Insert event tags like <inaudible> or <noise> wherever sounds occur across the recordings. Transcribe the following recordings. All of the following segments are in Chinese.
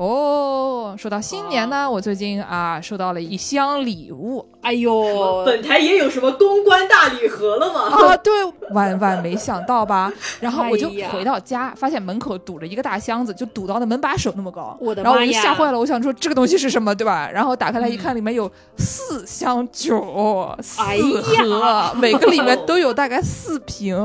哦，说到新年呢，我最近啊收到了一箱礼物哎呦，本台也有什么公关大礼盒了吗？啊，对，万万没想到吧？<laughs> 然后我就回到家，发现门口堵着一个大箱子，就堵到那门把手那么高。我的然后我就吓坏了，我想说这个东西是什么，对吧？然后打开来一看，里面有四箱酒，四哎盒，呀每个里面都有大概四瓶。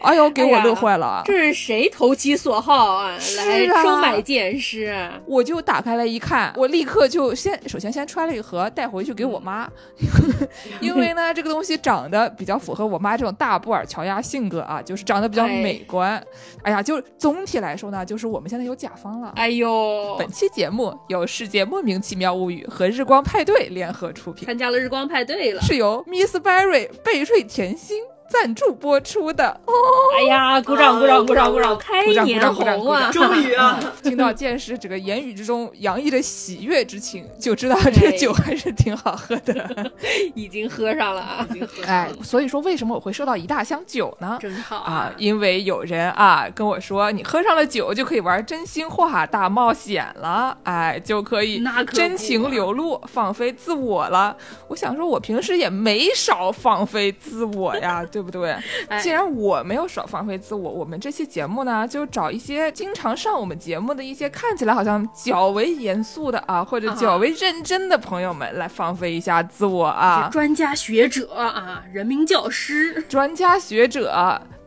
哎呦，给我乐坏了。这是谁投其所好啊？是来啊收买见识。我就打开来一看，我立刻就先首先先揣了一盒带回去给我妈，<laughs> 因为呢这个东西长得比较符合我妈这种大布尔乔亚性格啊，就是长得比较哎美观。哎呀，就总体来说呢，就是我们现在有甲方了。哎呦，本期节目由世界莫名其妙物语和日光派对联合出品，参加了日光派对了。是由 Miss Berry 贝瑞甜心赞助播出的哦。哎呀，鼓掌鼓掌鼓掌鼓掌，开鼓掌鼓年掌鼓掌红啊！<laughs> 终于啊，听到见识这个言语之中洋溢着喜悦之情，就知道这个酒还是挺好喝的。<laughs> 已经喝上了啊，哎，所以说为什么我会收到一大箱酒呢？真好啊，！因为有人啊跟我说，你喝上了酒就可以玩真心话大冒险了，哎，就可以真情流露，放飞自我了。我想说，我平时也没少放飞自我呀，对不对？哎既然我没有少放飞自我，我们这期节目呢，就找一些经常上我们节目的一些看起来好像较为严肃的啊，或者啊较为认真的朋友们来放飞一下自我啊。专家学者啊，人民教师，专家学者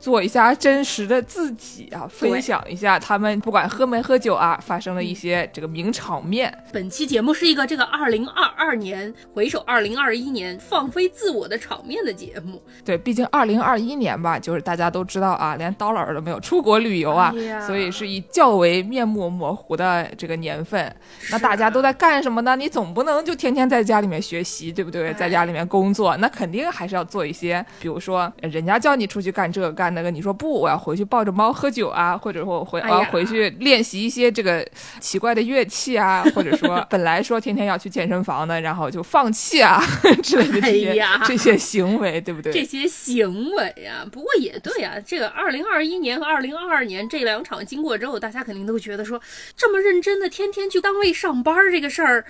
做一下真实的自己啊，分享一下他们不管喝没喝酒啊，发生了一些这个名场面。本期节目是一个这个二零二二年回首二零二一年放飞自我的场面的节目。对，毕竟二零二一年吧，就是大家都知道啊，连刀老师都没有出国旅游啊，哎所以是以较为面目模糊的这个年份。那大家都在干什么呢？你总不能就天天在家里面学习，对不对？哎在家里面工作，那肯定还是要做一些，比如说人家叫你出去干这个干那个，你说不，我要回去抱着猫喝酒啊，或者说我回、我要回去练习一些这个奇怪的乐器啊，或者说 <laughs> 本来说天天要去健身房的，然后就放弃啊 <laughs> 之类的这些、这些行为，对不对？这些行为啊，不过也对啊，这个二零二一年和二零二二年这两场经过之后，大家肯定都觉得说，这么认真的天天去单位上班这个事儿。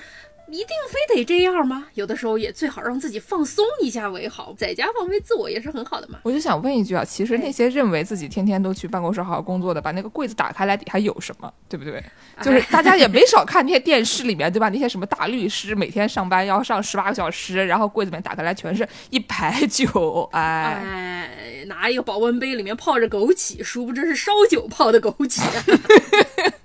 一定非得这样吗？有的时候也最好让自己放松一下为好，在家放飞自我也是很好的嘛。我就想问一句啊，其实那些认为自己天天都去办公室好好工作的，把那个柜子打开来，底下有什么，对不对？就是大家也没少看那些电视里面，对吧？那些什么大律师每天上班要上十八个小时，然后柜子里面打开来全是一排酒，哎，哎，拿一个保温杯，里面泡着枸杞，殊不知是烧酒泡的枸杞。<laughs>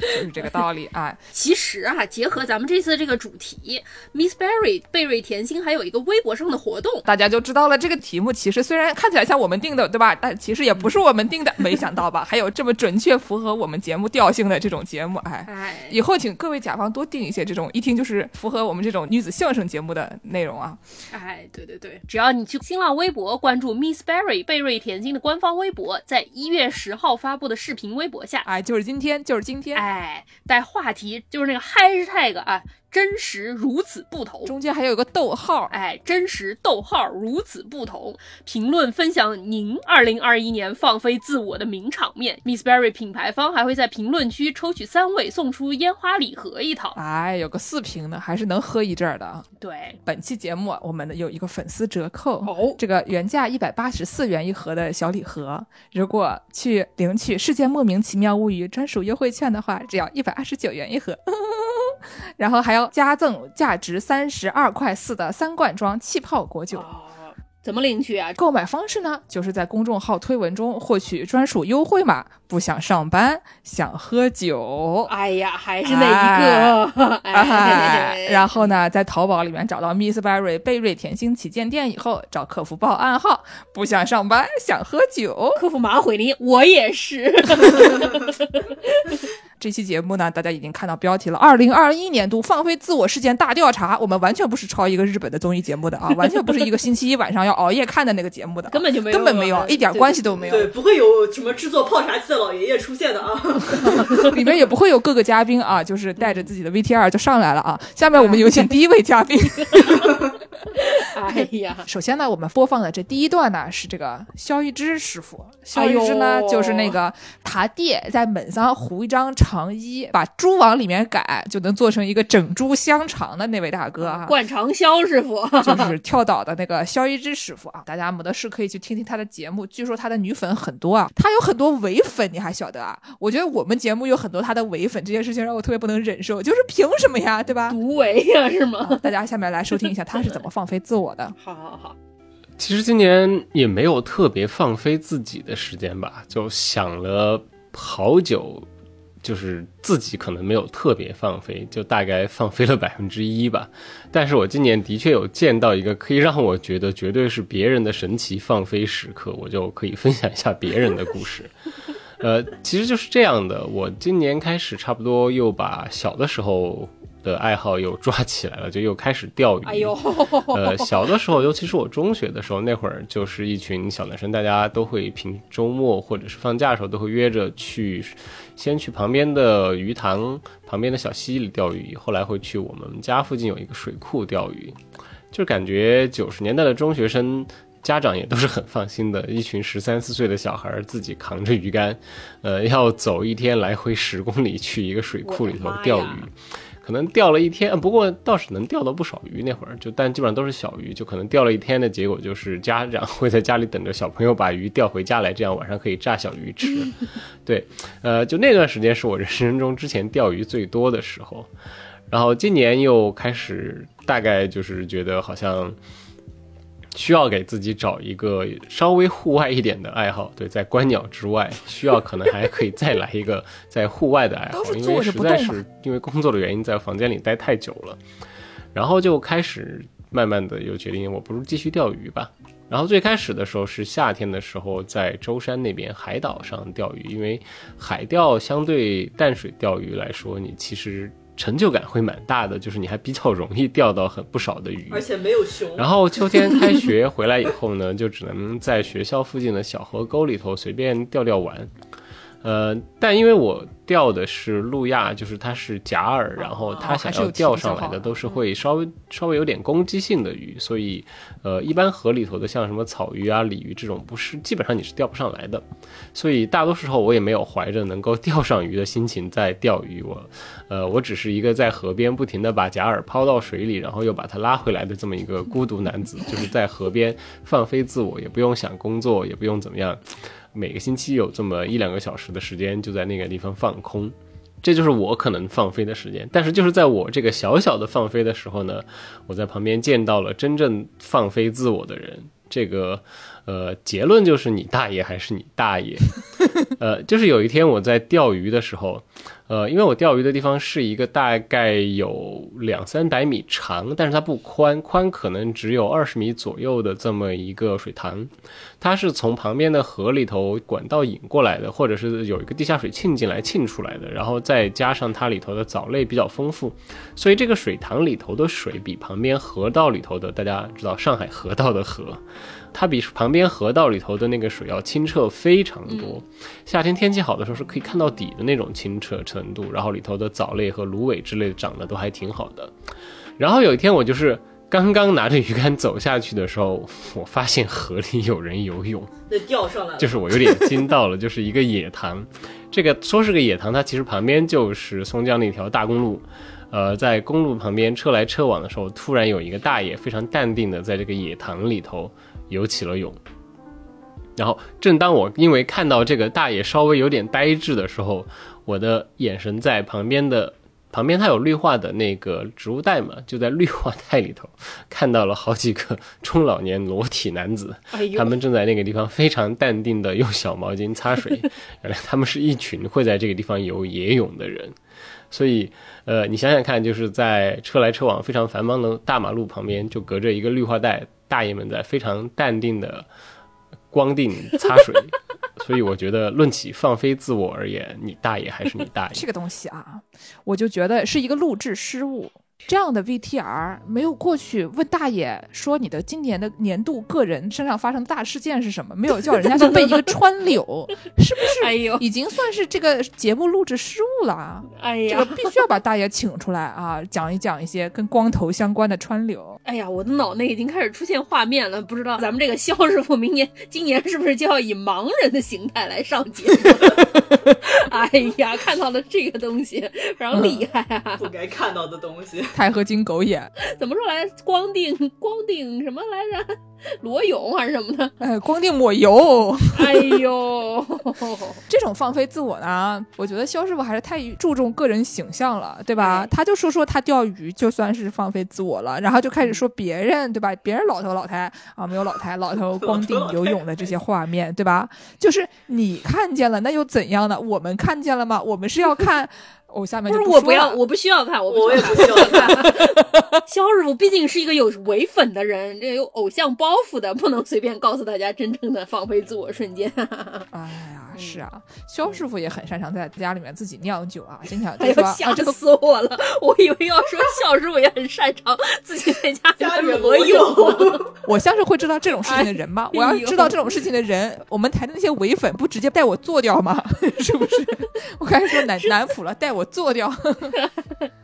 就是这个道理啊。其实啊，结合咱们这次这个主题，Miss Berry 贝瑞甜心还有一个微博上的活动，大家就知道了，这个题目其实虽然看起来像我们定的，对吧？但其实也不是我们定的。没想到吧，还有这么准确符合我们节目调性的这种节目，哎。哎，以后请各位甲方多定一些这种一听就是符合我们这种女子相声节目的内容啊。哎，对对对，只要你去新浪微博关注 Miss Berry 贝瑞甜心的官方微博，在一月十号发布的视频微博下，哎，就是今天，就是今天，哎，带话题就是那个 hashtag 啊，真实如此不同。中间还有一个逗号，哎，真实逗号如此不同。评论分享您二零二一年放飞自我的名场面。Miss Berry 品牌方还会在评论区抽取三位，送出烟花礼盒一套。哎，有个四瓶的，还是能喝一阵儿的啊。对，本期节目我们有一个粉丝折扣，哦这个原价一百八十四元一盒的小礼盒，如果去领取世界莫名其妙物语专属优惠券的话，只要一百二十九元一盒。<laughs> 然后还要加赠价值三十二块四的三罐装气泡果酒。哦，怎么领取啊？购买方式呢，就是在公众号推文中获取专属优惠码。不想上班，想喝酒，哎呀，还是那一个。哎，<laughs> 哎，然后呢，在淘宝里面找到 Miss Berry 贝瑞甜心旗舰店以后，找客服报暗号，不想上班，想喝酒。客服马上回你，我也是。<laughs> <laughs> 这期节目呢，大家已经看到标题了，二零二一年度放飞自我事件大调查。我们完全不是抄一个日本的综艺节目的啊，完全不是一个星期一晚上要熬夜看的那个节目的啊，根本就没有根本没有，一点关系都没有。对，不会有什么制作泡茶器的老爷爷出现的啊。<laughs> 里面也不会有各个嘉宾啊，就是带着自己的 VTR 就上来了啊。下面我们有请第一位嘉宾。<laughs> 哎呀，首先呢，我们播放的这第一段呢是这个肖玉芝师傅。萧哎玉芝呢，呦就是那个他爹在门上糊一张长衣，把猪往里面改，就能做成一个整猪香肠的那位大哥啊。灌肠肖师傅，就是跳岛的那个肖一之师傅啊，大家没得事可以去听听他的节目，据说他的女粉很多啊，他有很多伪粉，你还晓得啊？我觉得我们节目有很多他的伪粉，这件事情让我特别不能忍受，就是凭什么呀，对吧？<laughs> 独为呀，是吗？大家下面来收听一下他是怎么放飞自我的。<laughs> 好好好，其实今年也没有特别放飞自己的时间吧，就想了好久，就是自己可能没有特别放飞，就大概放飞了百分之一吧。但是我今年的确有见到一个可以让我觉得绝对是别人的神奇放飞时刻，我就可以分享一下别人的故事。呃，其实就是这样的，我今年开始差不多又把小的时候的爱好又抓起来了，就又开始钓鱼。哎呦，呃，小的时候，尤其是我中学的时候，那会儿就是一群小男生，大家都会平周末或者是放假的时候，都会约着去，先去旁边的鱼塘旁边的小溪里钓鱼，后来会去我们家附近有一个水库钓鱼，就感觉九十年代的中学生。家长也都是很放心的，一群十三四岁的小孩儿自己扛着鱼竿，呃，要走一天来回十公里去一个水库里头钓鱼。可能钓了一天，呃不过倒是能钓到不少鱼。那会儿就，但基本上都是小鱼，就可能钓了一天的结果就是家长会在家里等着小朋友把鱼钓回家来，这样晚上可以炸小鱼吃。<laughs> 对，呃，就那段时间是我人生中之前钓鱼最多的时候。然后今年又开始，大概就是觉得好像需要给自己找一个稍微户外一点的爱好。对，在观鸟之外，需要可能还可以再来一个 <laughs> 在户外的爱好因为实在是因为工作的原因，在房间里待太久了。然后就开始慢慢的又决定，我不如继续钓鱼吧。然后最开始的时候是夏天的时候，在舟山那边海岛上钓鱼，因为海钓相对淡水钓鱼来说，你其实成就感会蛮大的，就是你还比较容易钓到很不少的鱼。而且没有熊。然后秋天开学回来以后呢，就只能在学校附近的小河沟里头随便钓钓玩。呃，但因为我钓的是路亚，就是它是假饵，然后它想要钓上来的都是会稍微稍微有点攻击性的鱼，所以呃，一般河里头的像什么草鱼啊、鲤鱼这种，不是基本上你是钓不上来的。所以大多时候我也没有怀着能够钓上鱼的心情在钓鱼，我呃，我只是一个在河边不停的把假饵抛到水里，然后又把它拉回来的这么一个孤独男子，就是在河边放飞自我，也不用想工作，也不用怎么样，每个星期有这么一两个小时的时间就在那个地方放空。这就是我可能放飞的时间，但是就是在我这个小小的放飞的时候呢，我在旁边见到了真正放飞自我的人。这个，呃，结论就是你大爷还是你大爷。呃，就是有一天我在钓鱼的时候，呃，因为我钓鱼的地方是一个大概有两三百米长，但是它不宽，宽可能只有二十米左右的这么一个水塘，它是从旁边的河里头管道引过来的，或者是有一个地下水沁进来沁出来的，然后再加上它里头的藻类比较丰富，所以这个水塘里头的水比旁边河道里头的，大家知道上海河道的河。它比旁边河道里头的那个水要清澈非常多，夏天天气好的时候是可以看到底的那种清澈程度，然后里头的藻类和芦苇之类的长得都还挺好的。然后有一天我就是刚刚拿着鱼竿走下去的时候，我发现河里有人游泳，那钓上来了，就是我有点惊到了，就是一个野塘。这个说是个野塘，它其实旁边就是松江的一条大公路。呃，在公路旁边车来车往的时候，突然有一个大爷非常淡定的在这个野塘里头游起了泳。然后，正当我因为看到这个大爷稍微有点呆滞的时候，我的眼神在旁边的旁边，它有绿化的那个植物带嘛，就在绿化带里头看到了好几个中老年裸体男子，哎，他们正在那个地方非常淡定的用小毛巾擦水。<laughs> 原来他们是一群会在这个地方游野泳的人，所以呃，你想想看，就是在车来车往非常繁忙的大马路旁边，就隔着一个绿化带，大爷们在非常淡定的光腚 <laughs> 擦水，所以我觉得论起放飞自我而言，你大爷还是你大爷。这个东西啊，我就觉得是一个录制失误。这样的 VTR 没有过去问大爷说你的今年的年度个人身上发生的大事件是什么，没有叫人家去背一个川柳，<laughs> 是不是？哎呦已经算是这个节目录制失误了啊。哎呀，这个必须要把大爷请出来啊，讲一讲一些跟光头相关的川柳。哎呀，我的脑内已经开始出现画面了，不知道咱们这个肖师傅明年、今年是不是就要以盲人的形态来上节目？<laughs> 哎呀，看到了这个东西，非常厉害啊！不该看到的东西。钛合金狗眼，怎么说来？光腚光腚什么来着？裸泳还是什么的？哎，光腚抹油，哎呦，<laughs> 这种放飞自我呢，我觉得肖师傅还是太注重个人形象了，对吧？他就说说他钓鱼就算是放飞自我了，然后就开始说别人，对吧？别人老头老太啊，没有老太老头光腚 <laughs> 游泳的这些画面，对吧？就是你看见了，那又怎样的？我们看见了吗？我们是要看。<laughs> 我下面不就是我不要，我不需要看，我不我也不需要看。肖师傅毕竟是一个有伪粉的人，这有偶像包袱的，不能随便告诉大家真正的放飞自我瞬间。<laughs> 哎呀，是啊，肖师傅也很擅长在家里面自己酿酒啊，经常哎呦，就说啊，吓这个死我了！我以为要说肖师傅也很擅长自己在家家里面裸泳。<laughs> 我像是会知道这种事情的人吗？我要知道这种事情的人，我们台的那些伪粉不直接带我做掉吗？<laughs> 是不是？我开始说南 <laughs> 南府了，带我做掉。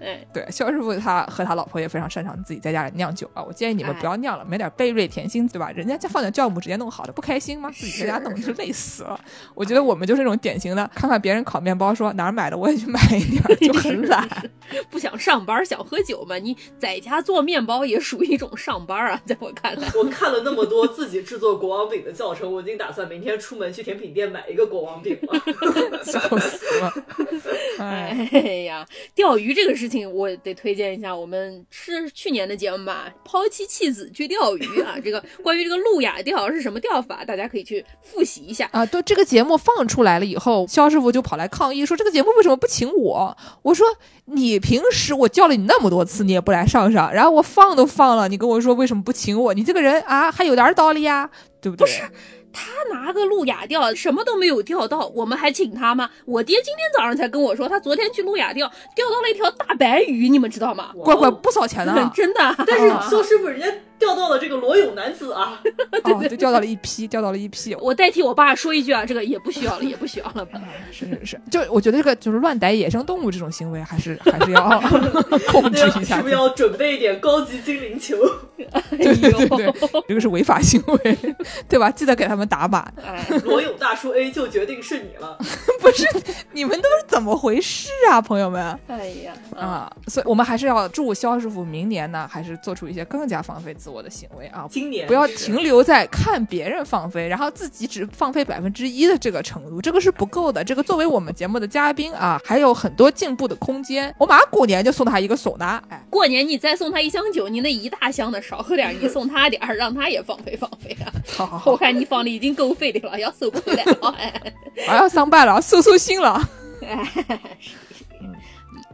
哎，对，肖师傅他和他老婆也非常擅长自己在家里酿酒啊。我建议你们哎不要酿了，买点贝瑞甜心，对吧？人家家放点酵母直接弄好的，不开心吗？自己在家弄就累死了。我觉得我们就是那种典型的，看看别人烤面包说哪儿买的我也去买一点儿，就很懒。<laughs> 不想上班，想喝酒嘛？你在家做面包也属于一种上班啊，在我看来。<laughs> 我看了那么多自己制作国王饼的教程，我已经打算明天出门去甜品店买一个国王饼了。<laughs> 笑死了！哎，哎呀，钓鱼这个事情，我得推荐一下，我们是去年的节目吧，抛妻弃子去钓鱼啊。这个关于这个路亚钓是什么钓法，大家可以去复习一下。啊，对这个节目放出来了以后，肖师傅就跑来抗议说：“这个节目为什么不请我？”我说：“你平时我叫了你那么多次，你也不来上上，然后我放都放了，你跟我说为什么不请我？你这个人啊，还有点道理呀，对不对？”不是，他拿个路亚钓，什么都没有钓到，我们还请他吗？我爹今天早上才跟我说，他昨天去路亚钓，钓到了一条大白鱼，你们知道吗？乖乖不少钱呢。<laughs> 真的。但是肖师傅人家钓到了这个裸泳男子啊，<laughs> 哦，就钓到了一批，钓到了一批。我代替我爸说一句啊，这个也不需要了，也不需要了吧。是是是，就我觉得这个就是乱逮野生动物这种行为，还是还是要 <laughs> 控制一下是不是要准备一点高级精灵球？对对对对，这个是违法行为，对吧？记得给他们打码。哎，裸泳大叔 A 就决定是你了。不是，你们都是怎么回事啊，朋友们？哎呀，啊，所以我们还是要祝肖师傅明年呢，还是做出一些更加放飞自我的行为啊！今年不要停留在看别人放飞，然后自己只放飞百分之一的这个程度，这个是不够的。这个作为我们节目的嘉宾啊，还有很多进步的空间。我马上过年就送他一个唢呐，哎，过年你再送他一箱酒，你那一大箱的少喝点，你送他点儿，让他也放飞放飞啊！好好好我，看你放的已经够费的了，要收不回来了。哎，<laughs> 我要上班了，收收心了。哎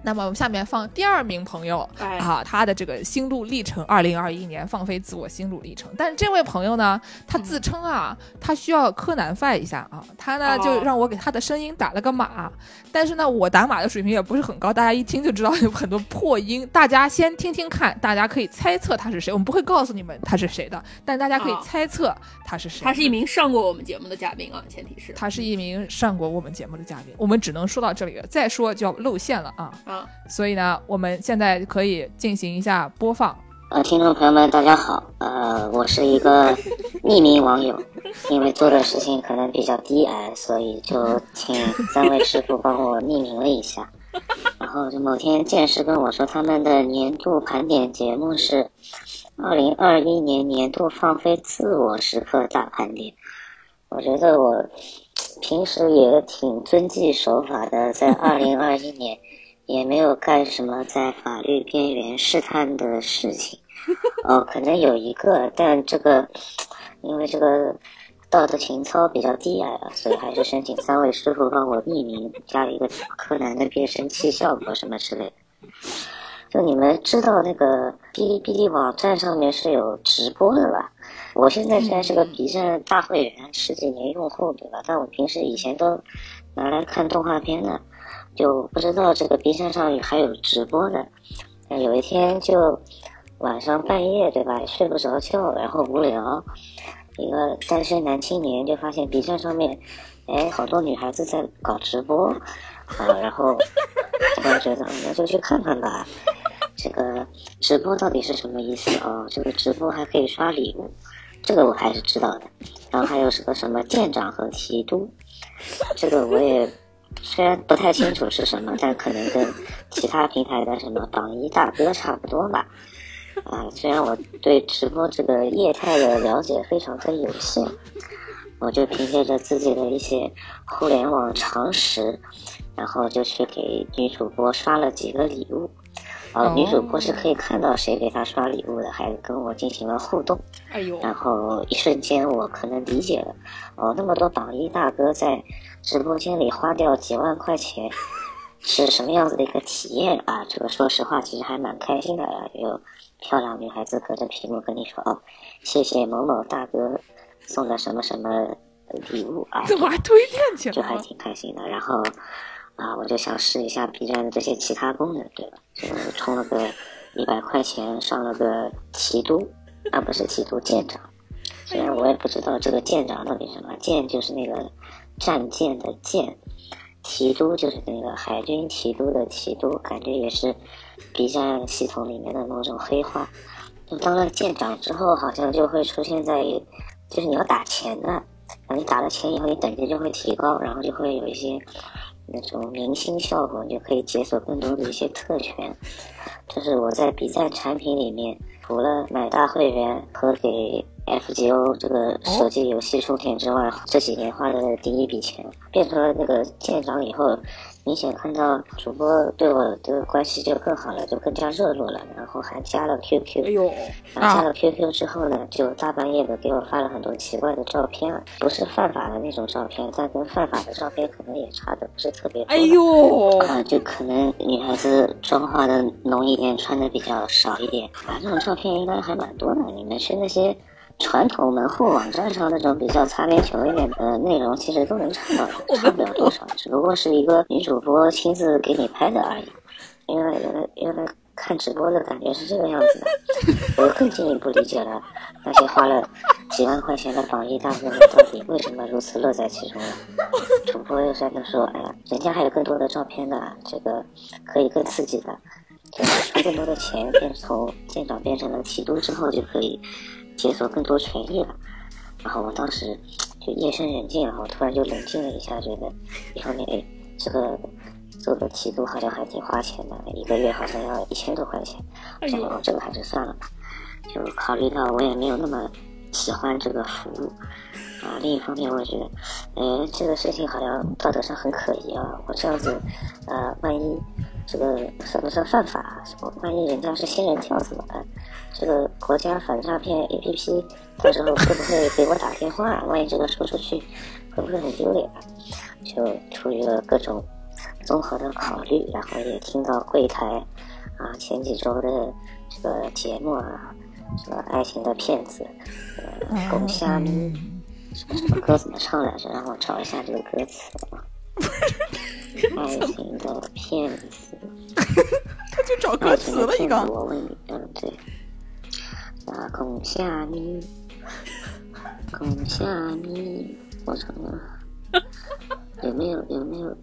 那么我们下面放第二名朋友、哎啊，他的这个心路历程，二零二一年放飞自我心路历程。但是这位朋友呢，他自称啊，他需要柯南范一下啊，他呢、哦就让我给他的声音打了个码，但是呢，我打码的水平也不是很高，大家一听就知道有很多破音。大家先听听看，大家可以猜测他是谁，我们不会告诉你们他是谁的，但大家可以哦猜测他是谁。他是一名上过我们节目的嘉宾啊，前提是他是一名上过我们节目的嘉宾，我们只能说到这里了，再说就要露馅了啊。啊，所以呢，我们现在可以进行一下播放。呃，听众朋友们，大家好。呃，我是一个匿名网友，<laughs> 因为做的事情可能比较低矮，所以就请三位师傅帮我匿名了一下。然后就某天剑师跟我说，他们的年度盘点节目是二零二一年年度放飞自我时刻大盘点。我觉得我平时也挺遵纪守法的，在二零二一年也没有干什么在法律边缘试探的事情。哦，可能有一个，但这个因为这个道德情操比较低矮啊，所以还是申请三位师傅帮我匿名，加了一个柯南的变声器效果什么之类的。就你们知道那个哔哩哔哩网站上面是有直播的吧？我现在虽然是个 B 站大会员，十几年用户，对吧？但我平时以前都拿来看动画片的，就不知道这个 B 站上还有直播的。呃有一天就晚上半夜，对吧？睡不着觉，然后无聊，一个单身男青年就发现 B 站上面，哎，好多女孩子在搞直播，啊，然后我觉得，那就去看看吧。这个直播到底是什么意思哦？这个直播还可以刷礼物，这个我还是知道的。然后还有是个什么舰长和提督，这个我也虽然不太清楚是什么，但可能跟其他平台的什么榜一大哥差不多吧。啊，虽然我对直播这个业态的了解非常的有限，我就凭借着自己的一些互联网常识，然后就去给女主播刷了几个礼物。啊，女主播是可以看到谁给她刷礼物的，还跟我进行了互动。哎呦，然后一瞬间我可能理解了，哦，那么多榜一大哥在直播间里花掉几万块钱，是什么样子的一个体验啊？这个说实话，其实还蛮开心的。有漂亮女孩子隔着屏幕跟你说，哦，谢谢某某大哥送的什么什么礼物啊，怎么还推荐起就还？挺开心的。然后啊，我就想试一下 B 站的这些其他功能，对吧？就充了个一百块钱，上了个提督，啊，不是提督舰长。虽然我也不知道这个舰长到底是什么，舰就是那个战舰的舰，提督就是那个海军提督的提督，感觉也是 B 站系统里面的某种黑话。就当了舰长之后，好像就会出现在，就是你要打钱的，然后你打了钱以后，你等级就会提高，然后就会有一些那种明星效果，你就可以解锁更多的一些特权。这是我在 B 站产品里面，除了买大会员和给 FGO 这个手机游戏充钱之外，这几年花的第一笔钱，变成了那个舰长以后，明显看到主播对我的关系就更好了，就更加热络了，然后还加了 QQ。哎呦，然后加了 QQ 之后呢，就大半夜的给我发了很多奇怪的照片啊，不是犯法的那种照片，但跟犯法的照片可能也差的不是特别多。哎呦，啊，就可能女孩子妆化的浓一点，穿的比较少一点啊，这种照片应该还蛮多的。你们去那些传统门户网站上那种比较擦边球一点的内容，其实都能看到的，差不了多少，只不过是一个女主播亲自给你拍的而已。原来原来原来看直播的感觉是这个样子的，我更进一步理解了那些花了几万块钱的榜一大哥们到底为什么如此乐在其中了。主播又在那说，哎呀，人家还有更多的照片呢，这个可以更刺激的，就是出更多的钱，变从舰长变成了提督之后，就可以解锁更多权益了。然后我当时就夜深人静，然后突然就冷静了一下，觉得一方面，哎，这个做个提督好像还挺花钱的，一个月好像要一千多块钱，然后这个还是算了吧。就考虑到我也没有那么喜欢这个服务啊，另一方面我觉得，哎，这个事情好像道德上很可疑啊，我这样子，呃，万一这个算不算犯法啊？万一人家是仙人跳怎么办？这个国家反诈骗 APP 到时候会不会给我打电话？<laughs> 万一这个说出去，会不会很丢脸啊？就出于了各种综合的考虑，然后也听到柜台啊前几周的这个节目啊，什么爱情的骗子，呃，狗虾米，什么什么歌怎么唱来着？让我找一下这个歌词啊。<laughs> 爱情的骗子，<laughs> 他就找歌词了一个。我问你，嗯，对，啊，拱虾米，拱虾米，我操了，有没有有没有有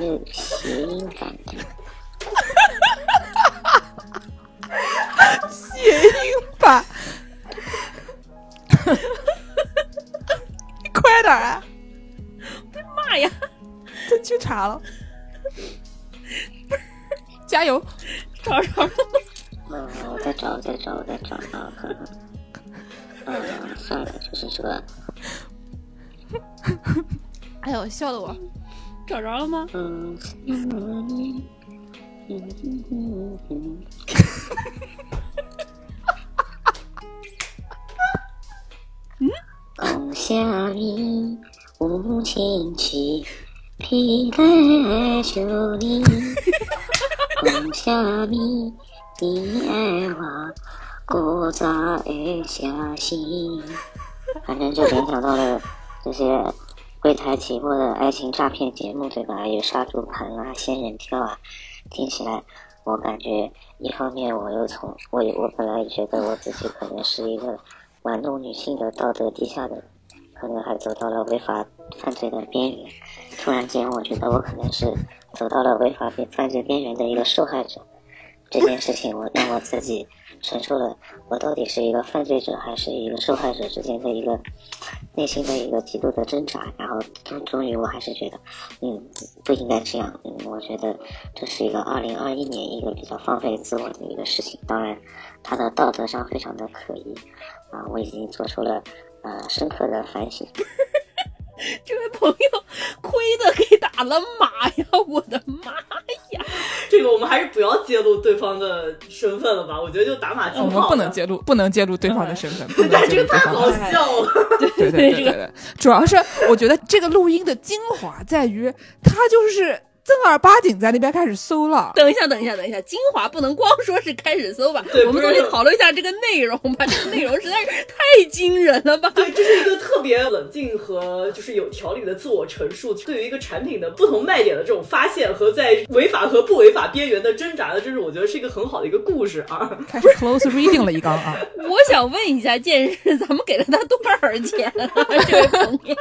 没有谐音版的？谐音版，<laughs> 你快点啊！我的！妈呀，真去查了，加油！<laughs> 找着了，嗯，我再找，再找，再找啊，看看。嗯，算了，就是这个，哎呦，笑的我。找着了吗？嗯，嗯嗯嗯嗯讲虾米无情气，披来就你。讲虾米你爱我，古早的消息，反正就联想到了这些柜台起播的爱情诈骗节目，对吧？有杀猪盘啊、仙人跳啊，听起来我感觉一方面我又从我我本来觉得我自己可能是一个玩弄女性的道德低下的人，可能还走到了违法犯罪的边缘。突然间，我觉得我可能是走到了违法犯罪边缘的一个受害者。这件事情，我让我自己承受了，我到底是一个犯罪者还是一个受害者之间的一个内心的一个极度的挣扎。然后终终于，我还是觉得，嗯，不应该这样。嗯，我觉得这是一个二零二一年一个比较放飞自我的一个事情。当然，他的道德上非常的可疑啊，我已经做出了呃深刻的反省。<laughs> 这位朋友亏的给打了码呀！我的妈呀！这个我们还是不要揭露对方的身份了吧？我觉得就打码我们不能揭露，不能揭露对方的身份。但这个太好笑了。对对对对对，主要是我觉得这个录音的精华在于，他就是正儿八经在那边开始搜了。等一下，等一下，等一下，精华不能光说是开始搜吧？我们对不是总得讨论一下这个内容吧。这个内容实在是太惊人了吧？对，这是一个特别冷静和就是有条理的自我陈述，对于一个产品的不同卖点的这种发现和在违法和不违法边缘的挣扎的，这是我觉得是一个很好的一个故事啊。<laughs> 开始 close reading 了一刚啊！我想问一下，剑士，咱们给了他多少钱啊？这位朋友，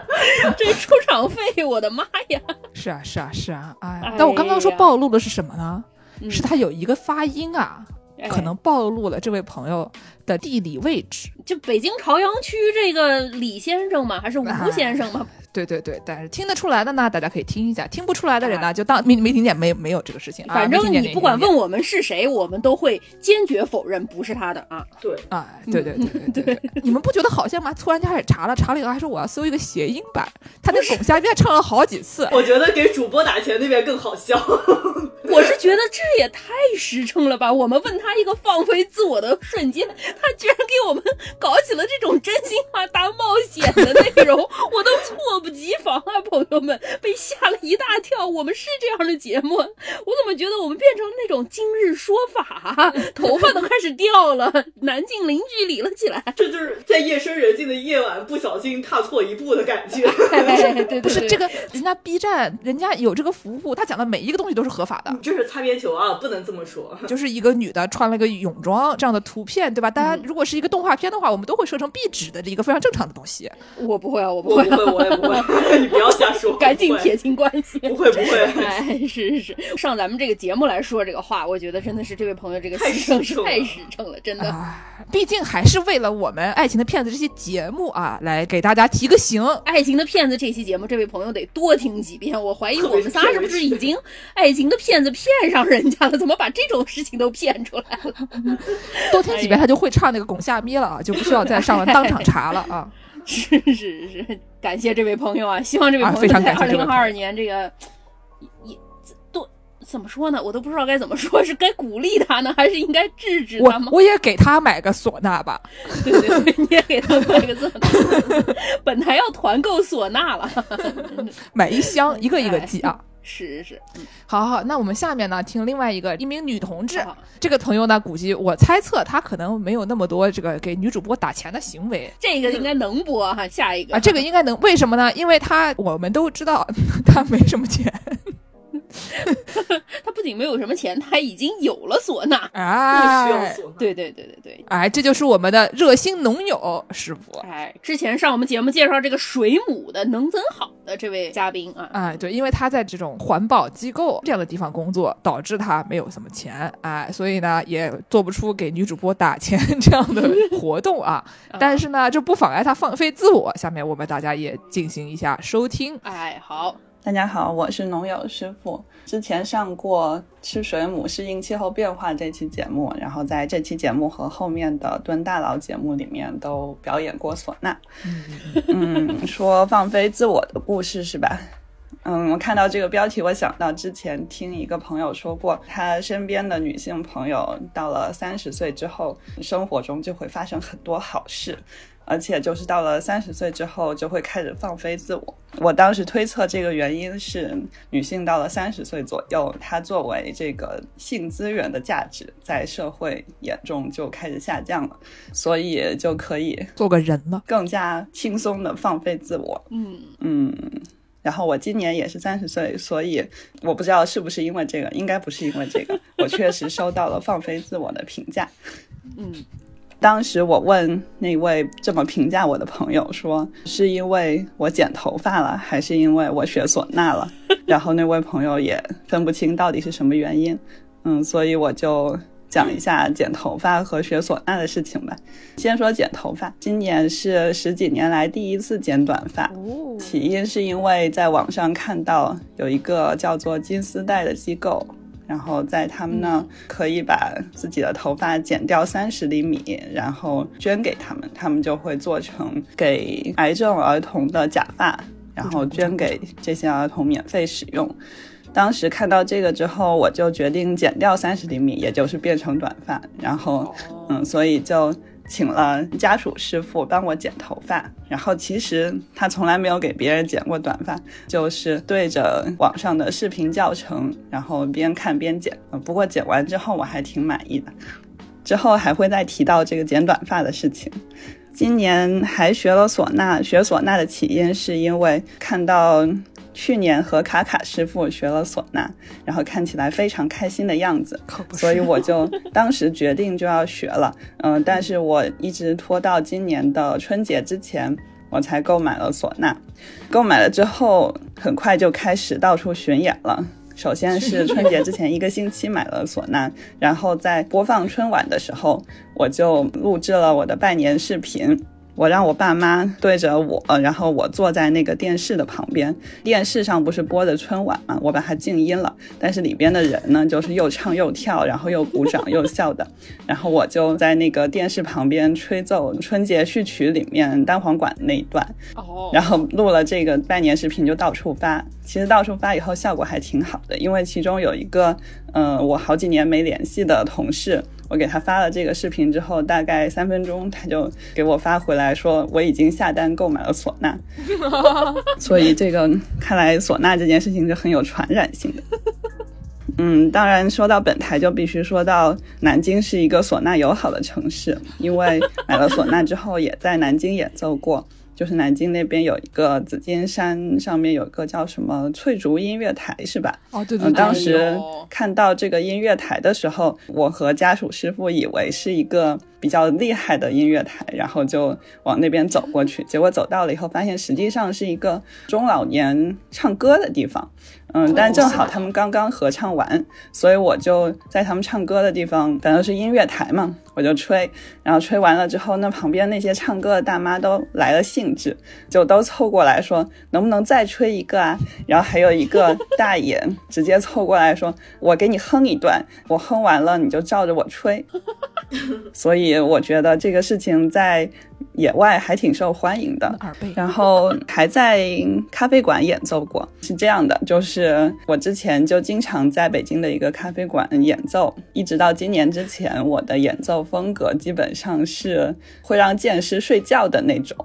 <laughs> 这出场费，我的妈呀！是啊是啊是啊，哎哎，但我刚刚说暴露的是什么呢？嗯是他有一个发音啊，哎可能暴露了这位朋友的地理位置。就北京朝阳区这个李先生吗？还是吴先生吗？对对对，但是听得出来的呢，大家可以听一下；听不出来的人呢，就当没没听见，没没有这个事情。啊反正你不管问我们是谁，我们都会坚决否认不是他的啊。对，啊，对对对对 <laughs> 你们不觉得好像吗？突然间开始查了，查了以后还说我要搜一个谐音版，他那巩夏边唱了好几次，我觉得给主播打钱那边更好笑。<laughs> 我是觉得这也太实诚了吧！我们问他一个放飞自我的瞬间，他居然给我们搞起了这种真心话大冒险的内容，我都猝不及防啊！朋友们被吓了一大跳。我们是这样的节目，我怎么觉得我们变成那种今日说法，头发都开始掉了，南晋邻居理了起来。这就是在夜深人静的夜晚不小心踏错一步的感觉。哎，<laughs> 对对对，不是这个，人家 B 站人家有这个服务，他讲的每一个东西都是合法的。这是擦边球啊，不能这么说。<laughs> 就是一个女的穿了个泳装这样的图片，对吧？大家如果是一个动画片的话，我们都会设成壁纸的这一个非常正常的东西。我不会啊，我不会啊，我不会，我也不会，<laughs> 你不要瞎说。赶紧撇清关系。不会不会。哎，是是是，上咱们这个节目来说这个话，我觉得真的是这位朋友这个太牺牲是实诚太实诚了，真的。啊，毕竟还是为了我们《爱情的骗子》这期节目啊，来给大家提个醒。爱情的骗子这期节目，这位朋友得多听几遍。我怀疑我们仨是不是已经 <laughs> 爱情的骗子骗上人家了？怎么把这种事情都骗出来了？<laughs> 多听几遍，他就会唱那个《巩夏咪》了啊，就不需要再上了当场查了啊。是是是，感谢这位朋友啊！希望这位啊朋友在二零二二年这个也多怎么说呢？我都不知道该怎么说，是该鼓励他呢，还是应该制止他吗？我也给他买个唢呐吧。对对对，你也给他买个唢呐。<laughs> 本台要团购唢呐了，<laughs> 买一箱，<laughs> 一个一个寄啊。是是是，嗯。好好好，那我们下面呢，听另外一个一名女同志，好。这个朋友呢，估计我猜测她可能没有那么多这个给女主播打钱的行为。这个应该能播哈。下一个。啊，这个应该能，为什么呢？因为她我们都知道 <laughs> 她没什么钱，<laughs> 他不仅没有什么钱，他已经有了唢呐。不需要哎唢呐。对对对对对，哎，这就是我们的热心农友师傅。哎，之前上我们节目介绍这个水母的能增好的这位嘉宾啊，哎，对，因为他在这种环保机构这样的地方工作，导致他没有什么钱，哎，所以呢，也做不出给女主播打钱 <laughs> 这样的 <laughs> 活动啊。但是呢，这不妨碍他放飞自我。下面我们大家也进行一下收听。哎，好，大家好，我是农友师傅。之前上过《吃水母适应气候变化》这期节目，然后在这期节目和后面的蹲大佬节目里面都表演过唢呐。嗯，说放飞自我的故事是吧？嗯，我看到这个标题，我想到之前听一个朋友说过，他身边的女性朋友到了三十岁之后，生活中就会发生很多好事。而且就是到了三十岁之后就会开始放飞自我。我当时推测这个原因是女性到了三十岁左右，她作为这个性资源的价值在社会眼中就开始下降了，所以就可以做个人了。更加轻松的放飞自我。嗯嗯，然后我今年也是三十岁，所以我不知道是不是因为这个，应该不是因为这个，我确实收到了放飞自我的评价。嗯，当时我问那位这么评价我的朋友说，是因为我剪头发了，还是因为我学唢呐了？然后那位朋友也分不清到底是什么原因。嗯，所以我就讲一下剪头发和学唢呐的事情吧。先说剪头发，今年是十几年来第一次剪短发。起因是因为在网上看到有一个叫做金丝带的机构，然后在他们那可以把自己的头发剪掉三十厘米，然后捐给他们，他们就会做成给癌症儿童的假发，然后捐给这些儿童免费使用。当时看到这个之后，我就决定剪掉三十厘米，也就是变成短发，然后嗯，所以就请了家属师傅帮我剪头发。然后其实他从来没有给别人剪过短发，就是对着网上的视频教程，然后边看边剪。不过剪完之后我还挺满意的。之后还会再提到这个剪短发的事情。今年还学了唢呐，学唢呐的起因是因为看到去年和卡卡师傅学了唢呐，然后看起来非常开心的样子，所以我就当时决定就要学了。嗯、但是我一直拖到今年的春节之前，我才购买了唢呐。购买了之后，很快就开始到处巡演了。首先是春节之前一个星期买了唢呐，然后在播放春晚的时候，我就录制了我的拜年视频。我让我爸妈对着我，然后我坐在那个电视的旁边。电视上不是播的春晚嘛，我把它静音了，但是里边的人呢，就是又唱又跳，然后又鼓掌又笑的。<laughs> 然后我就在那个电视旁边吹奏春节序曲里面单簧管那一段，哦，然后录了这个拜年视频就到处发。其实到处发以后效果还挺好的，因为其中有一个，嗯、我好几年没联系的同事，我给他发了这个视频之后，大概三分钟他就给我发回来说我已经下单购买了唢呐。<laughs> 所以这个看来唢呐这件事情是很有传染性的。嗯，当然说到本台，就必须说到南京是一个唢呐友好的城市，因为买了唢呐之后，也在南京演奏过。就是南京那边有一个紫金山上面有一个叫什么翠竹音乐台，是吧？哦，对对嗯，当时看到这个音乐台的时候，我和家属师傅以为是一个比较厉害的音乐台，然后就往那边走过去。结果走到了以后，发现实际上是一个中老年唱歌的地方。嗯，但正好他们刚刚合唱完，所以我就在他们唱歌的地方，反正是音乐台嘛，我就吹。然后吹完了之后，那旁边那些唱歌的大妈都来了兴致，就都凑过来说能不能再吹一个啊？然后还有一个大爷直接凑过来说，我给你哼一段，我哼完了你就照着我吹。<laughs> 所以我觉得这个事情在野外还挺受欢迎的。然后还在咖啡馆演奏过。是这样的，就是我之前就经常在北京的一个咖啡馆演奏，一直到今年之前，我的演奏风格基本上是会让剑师睡觉的那种。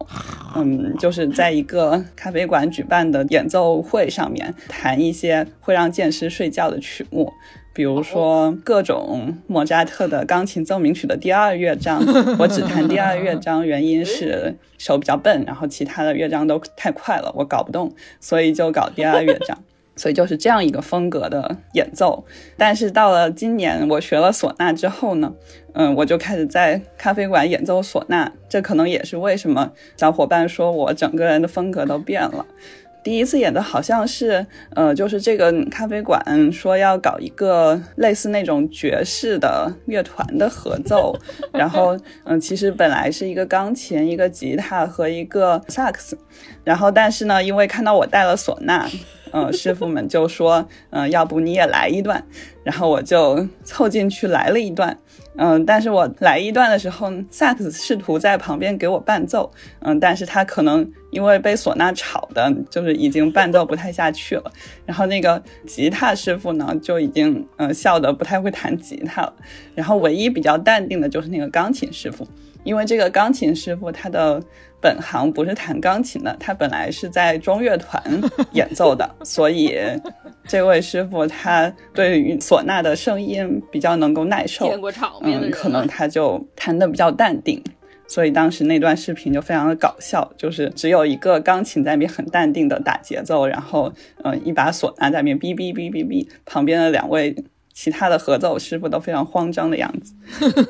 嗯，就是在一个咖啡馆举办的演奏会上面弹一些会让剑师睡觉的曲目。比如说各种莫扎特的钢琴奏鸣曲的第二乐章，我只弹第二乐章，原因是手比较笨，然后其他的乐章都太快了，我搞不动，所以就搞第二乐章。所以就是这样一个风格的演奏。但是到了今年，我学了唢呐之后呢，嗯，我就开始在咖啡馆演奏唢呐。这可能也是为什么小伙伴说我整个人的风格都变了。第一次演的好像是，呃，就是这个咖啡馆说要搞一个类似那种爵士的乐团的合奏，<laughs> 然后，嗯、其实本来是一个钢琴、一个吉他和一个萨克斯，然后但是呢，因为看到我带了唢呐，呃，<laughs> 师傅们就说，嗯、要不你也来一段，然后我就凑进去来了一段。嗯，但是我来一段的时候，萨克斯试图在旁边给我伴奏，嗯，但是他可能因为被唢呐吵的，就是已经伴奏不太下去了。然后那个吉他师傅呢，就已经嗯笑得不太会弹吉他了。然后唯一比较淡定的就是那个钢琴师傅，因为这个钢琴师傅他的。本行不是弹钢琴的，他本来是在中乐团演奏的，<laughs> 所以这位师傅他对于唢呐的声音比较能够耐受，嗯，可能他就弹的比较淡定，所以当时那段视频就非常的搞笑，就是只有一个钢琴在那边很淡定的打节奏，然后嗯一把唢呐在那边哔哔哔哔哔，旁边的两位。其他的合奏师傅都非常慌张的样子，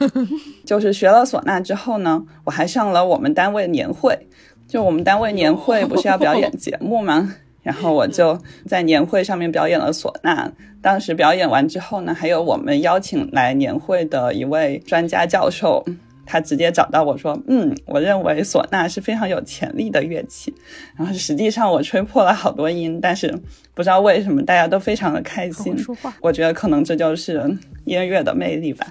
<laughs> 就是学了唢呐之后呢，我还上了我们单位年会，就我们单位年会不是要表演节目吗？<laughs> 然后我就在年会上面表演了唢呐。当时表演完之后呢，还有我们邀请来年会的一位专家教授。他直接找到我说：“嗯，我认为唢呐是非常有潜力的乐器。然后实际上我吹破了好多音，但是不知道为什么大家都非常的开心。我觉得可能这就是音乐的魅力吧。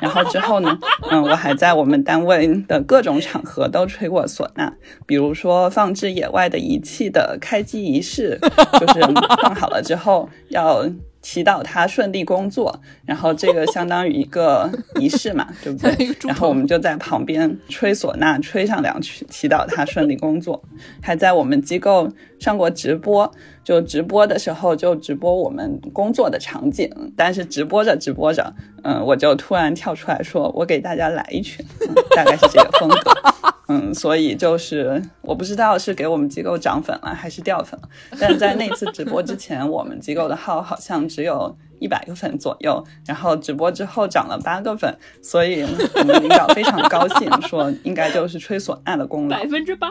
然后之后呢，嗯，我还在我们单位的各种场合都吹过唢呐，比如说放置野外的仪器的开机仪式，就是放好了之后要。”祈祷他顺利工作，然后这个相当于一个仪式嘛，对不对？然后我们就在旁边吹唢呐，吹上两曲，祈祷他顺利工作。还在我们机构上过直播，就直播的时候就直播我们工作的场景，但是直播着直播着，嗯，我就突然跳出来说：“我给大家来一曲。嗯”大概是这个风格。<laughs> 嗯，所以就是我不知道是给我们机构涨粉了还是掉粉了，但在那次直播之前，我们机构的号好像只有一百个粉左右，然后直播之后涨了八个粉，所以我们领导非常高兴，说应该就是吹唢呐的功劳，百分之八。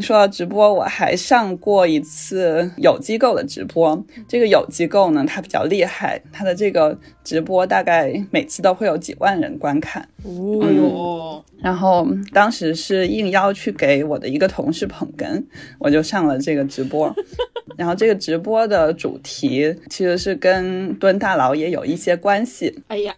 说到直播，我还上过一次有机构的直播，这个有机构呢，它比较厉害，它的这个直播大概每次都会有几万人观看。哦呦，然后当时是应邀去给我的一个同事捧哏，我就上了这个直播。然后这个直播的主题其实是跟蹲大佬也有一些关系。哎呀，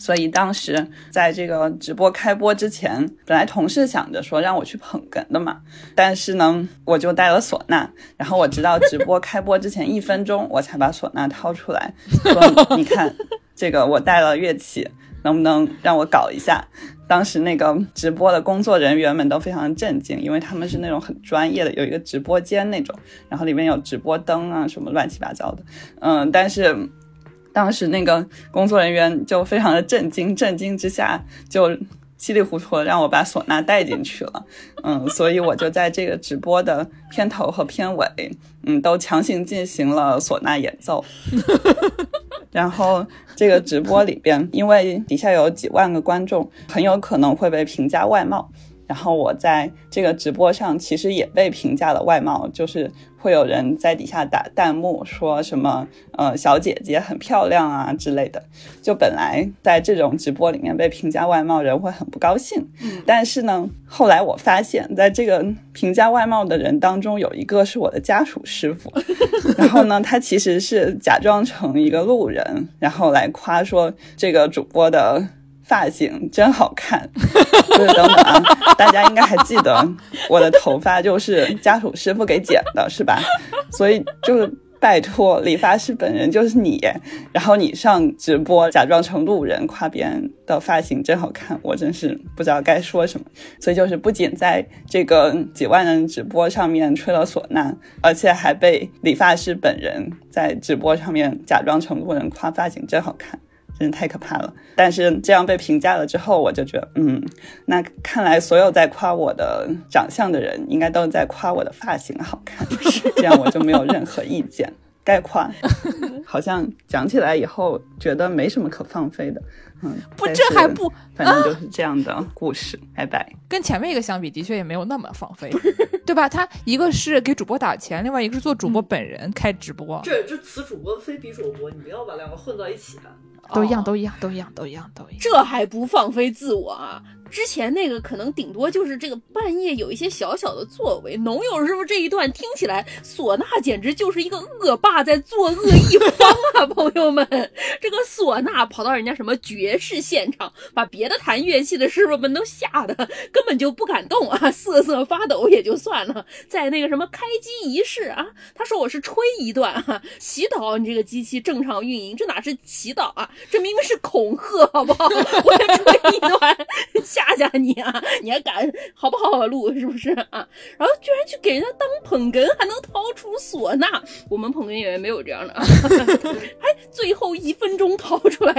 所以当时在这个直播开播之前，本来同事想着说让我去捧哏的嘛，但是呢，我就带了唢呐。然后我直到直播开播之前一分钟，我才把唢呐掏出来，说：“你看，这个我带了乐器。”能不能让我搞一下？当时那个直播的工作人员们都非常震惊，因为他们是那种很专业的，有一个直播间那种，然后里面有直播灯啊，什么乱七八糟的。嗯，但是当时那个工作人员就非常的震惊，震惊之下就稀里糊涂的让我把唢呐带进去了。嗯，所以我就在这个直播的片头和片尾，嗯，都强行进行了唢呐演奏。然后这个直播里边，因为底下有几万个观众，很有可能会被评价外貌。然后我在这个直播上，其实也被评价了外貌，就是会有人在底下打弹幕，说什么呃小姐姐很漂亮啊之类的。就本来在这种直播里面被评价外貌，人会很不高兴。但是呢，后来我发现，在这个评价外貌的人当中，有一个是我的家属师傅。<laughs> 然后呢，他其实是假装成一个路人，然后来夸说这个主播的。发型真好看，<laughs> 就是等等啊，大家应该还记得我的头发就是家属师傅给剪的，是吧？<laughs> 所以就是拜托，理发师本人就是你，然后你上直播假装成路人夸别人的发型真好看，我真是不知道该说什么。所以就是不仅在这个几万人直播上面吹了唢呐，而且还被理发师本人在直播上面假装成路人夸发型真好看。真的太可怕了！但是这样被评价了之后，我就觉得，嗯，那看来所有在夸我的长相的人，应该都在夸我的发型好看，<laughs> 这样我就没有任何意见。该夸，好像讲起来以后觉得没什么可放飞的，嗯，不，这还不，反正就是这样的故事。拜拜。跟前面一个相比，的确也没有那么放飞，对吧？他一个是给主播打钱，另外一个是做主播本人开直播，这这此主播非彼主播，你不要把两个混到一起啊！都一样，哦都一样，都一样，都一样，都一样。这还不放飞自我啊？之前那个可能顶多就是这个半夜有一些小小的作为，农友是不是这一段听起来，唢呐简直就是一个恶霸在作恶一方啊！<laughs> 朋友们，这个唢呐跑到人家什么爵士现场，把别的弹乐器的师傅们都吓得根本就不敢动啊，<laughs> 瑟瑟发抖也就算了，在那个什么开机仪式啊，他说我是吹一段啊，祈祷你这个机器正常运营，这哪是祈祷啊，这明明是恐吓，好不好？<laughs> 我要吹一段。<laughs> 吓吓你啊！你还敢好不好录是不是啊？然后居然去给人家当捧哏，还能掏出唢呐。我们捧哏演员没有这样的，啊，还最后一分钟掏出来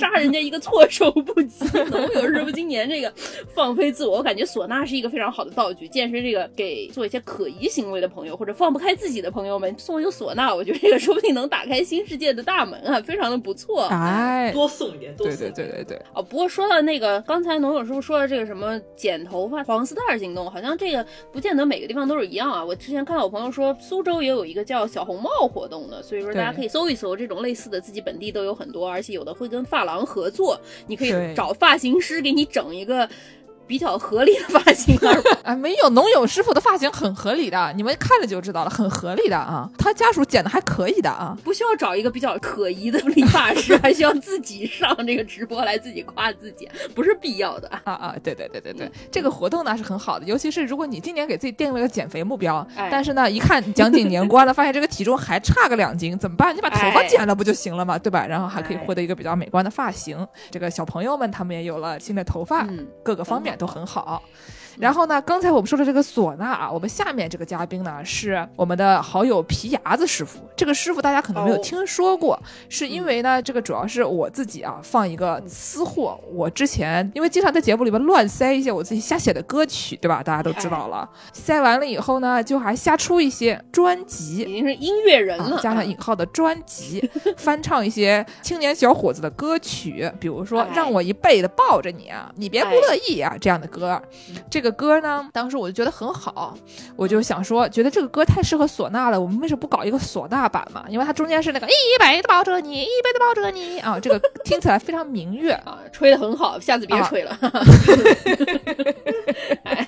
杀人家一个措手不及。农友师傅今年这个放飞自我，我感觉唢呐是一个非常好的道具。健身这个给做一些可疑行为的朋友或者放不开自己的朋友们送一个唢呐，我觉得这个说不定能打开新世界的大门啊，非常的不错。哎，多送一点，多对送一点。对对对对，哦，不过说到那个，刚才农友师傅说的这个什么剪头发黄丝带行动，好像这个不见得每个地方都是一样啊。我之前看到我朋友说，苏州也有一个叫小红帽活动的，所以说大家可以搜一搜，这种类似的自己本地都有很多，而且有的会跟发廊合作，你可以找发型师给你整一个。比较合理的发型，而 <laughs> 啊，没有农友师傅的发型很合理的，你们看了就知道了，很合理的啊。他家属剪的还可以的啊。不需要找一个比较可疑的理发师，<laughs> 还需要自己上这个直播来自己夸自己，不是必要的。啊啊，对对对对对，这个活动呢是很好的，尤其是如果你今年给自己定了个减肥目标，哎但是呢一看将近年关了，发现这个体重还差个两斤，怎么办？你把头发哎剪了不就行了嘛，对吧？然后还可以哎获得一个比较美观的发型。这个小朋友们他们也有了新的头发，嗯各个方面都很好。然后呢，刚才我们说的这个唢呐啊，我们下面这个嘉宾呢是我们的好友皮牙子师傅。这个师傅大家可能没有哦听说过，是因为呢，这个主要是我自己啊放一个私货。我之前因为经常在节目里边乱塞一些我自己瞎写的歌曲，对吧？大家都知道了。塞完了以后呢，就还瞎出一些专辑已。经是音乐人了，啊，加上 <laughs> 引号的专辑，<laughs> 翻唱一些青年小伙子的歌曲，比如说哎“让我一辈子抱着你啊，你别不乐意啊”这样的歌。这个歌呢，当时我就觉得很好，我就想说，觉得这个歌太适合唢呐了，我们为什么不搞一个唢呐版嘛？因为它中间是那个一辈子抱着你，一辈子抱着你啊，这个听起来非常明月。啊，吹的很好，下次别啊吹了。<laughs> <laughs> 哎，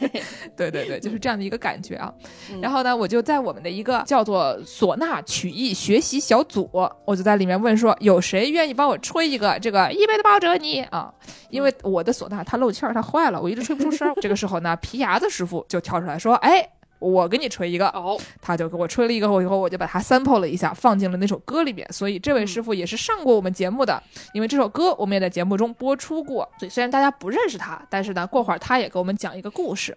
对对对，就是这样的一个感觉啊。嗯然后呢，我就在我们的一个叫做唢呐曲艺学习小组，我就在里面问说，有谁愿意帮我吹一个这个一辈子抱着你啊？因为我的唢呐它漏气儿，它坏了，我一直吹不出声儿。这个时候呢，皮牙子师傅就跳出来说，哎。我给你吹一个，哦，他就给我吹了一个后以后，我就把它 sample 了一下，放进了那首歌里面。所以这位师傅也是上过我们节目的，因为这首歌我们也在节目中播出过。所以虽然大家不认识他，但是呢，过会儿他也给我们讲一个故事。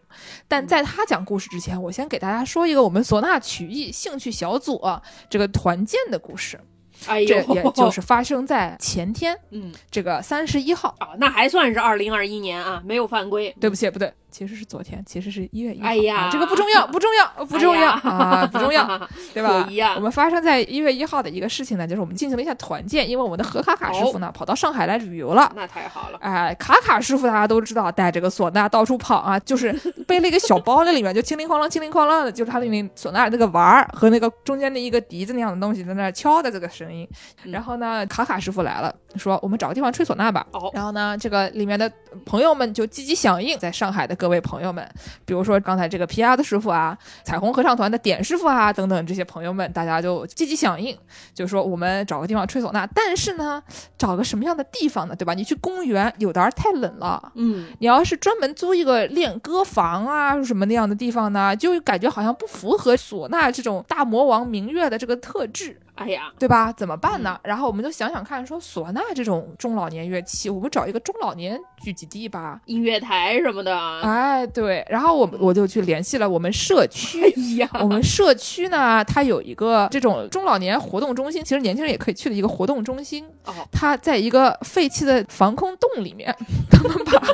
但在他讲故事之前，我先给大家说一个我们唢呐曲艺兴趣小组、啊、这个团建的故事。哎呦，这也就是发生在前天，嗯这个三十一号。啊，那还算是二零二一年啊，没有犯规。对不起，不对，其实是昨天，其实是一月一号。哎呀啊这个不重要，不重要，不重要、啊，不重要。<laughs> 对吧？我们发生在一月一号的一个事情呢，就是我们进行了一下团建，因为我们的何卡卡师傅呢、跑到上海来旅游了。那太好了。哎，卡卡师傅大家都知道，带着个唢呐到处跑啊，就是 <laughs> 背了一个小包，那里面就叮铃哐啷、叮铃哐啷的，就是他那里唢呐那个玩儿和那个中间的一个笛子那样的东西在那敲的这个声音。嗯然后呢，卡卡师傅来了，说我们找个地方吹唢呐吧。哦然后呢，这个里面的朋友们就积极响应，在上海的各位朋友们，比如说刚才这个 PR 的师傅啊，彩虹合唱团的点师傅啊等等这些朋友们，大家就积极响应，就说我们找个地方吹唢呐，但是呢，找个什么样的地方呢？对吧？你去公园有点儿太冷了。嗯，你要是专门租一个练歌房啊什么那样的地方呢，就感觉好像不符合唢呐这种大魔王明月的这个特质。哎呀，对吧？怎么办呢？然后我们就想想看，说唢呐这种中老年乐器，我们找一个中老年聚集地吧。音乐台什么的。哎，对，然后我们我就去联系了我们社区。哎呀，我们社区呢，它有一个这种中老年活动中心，其实年轻人也可以去的一个活动中心。哦，它在一个废弃的防空洞里面，<laughs> 他们把他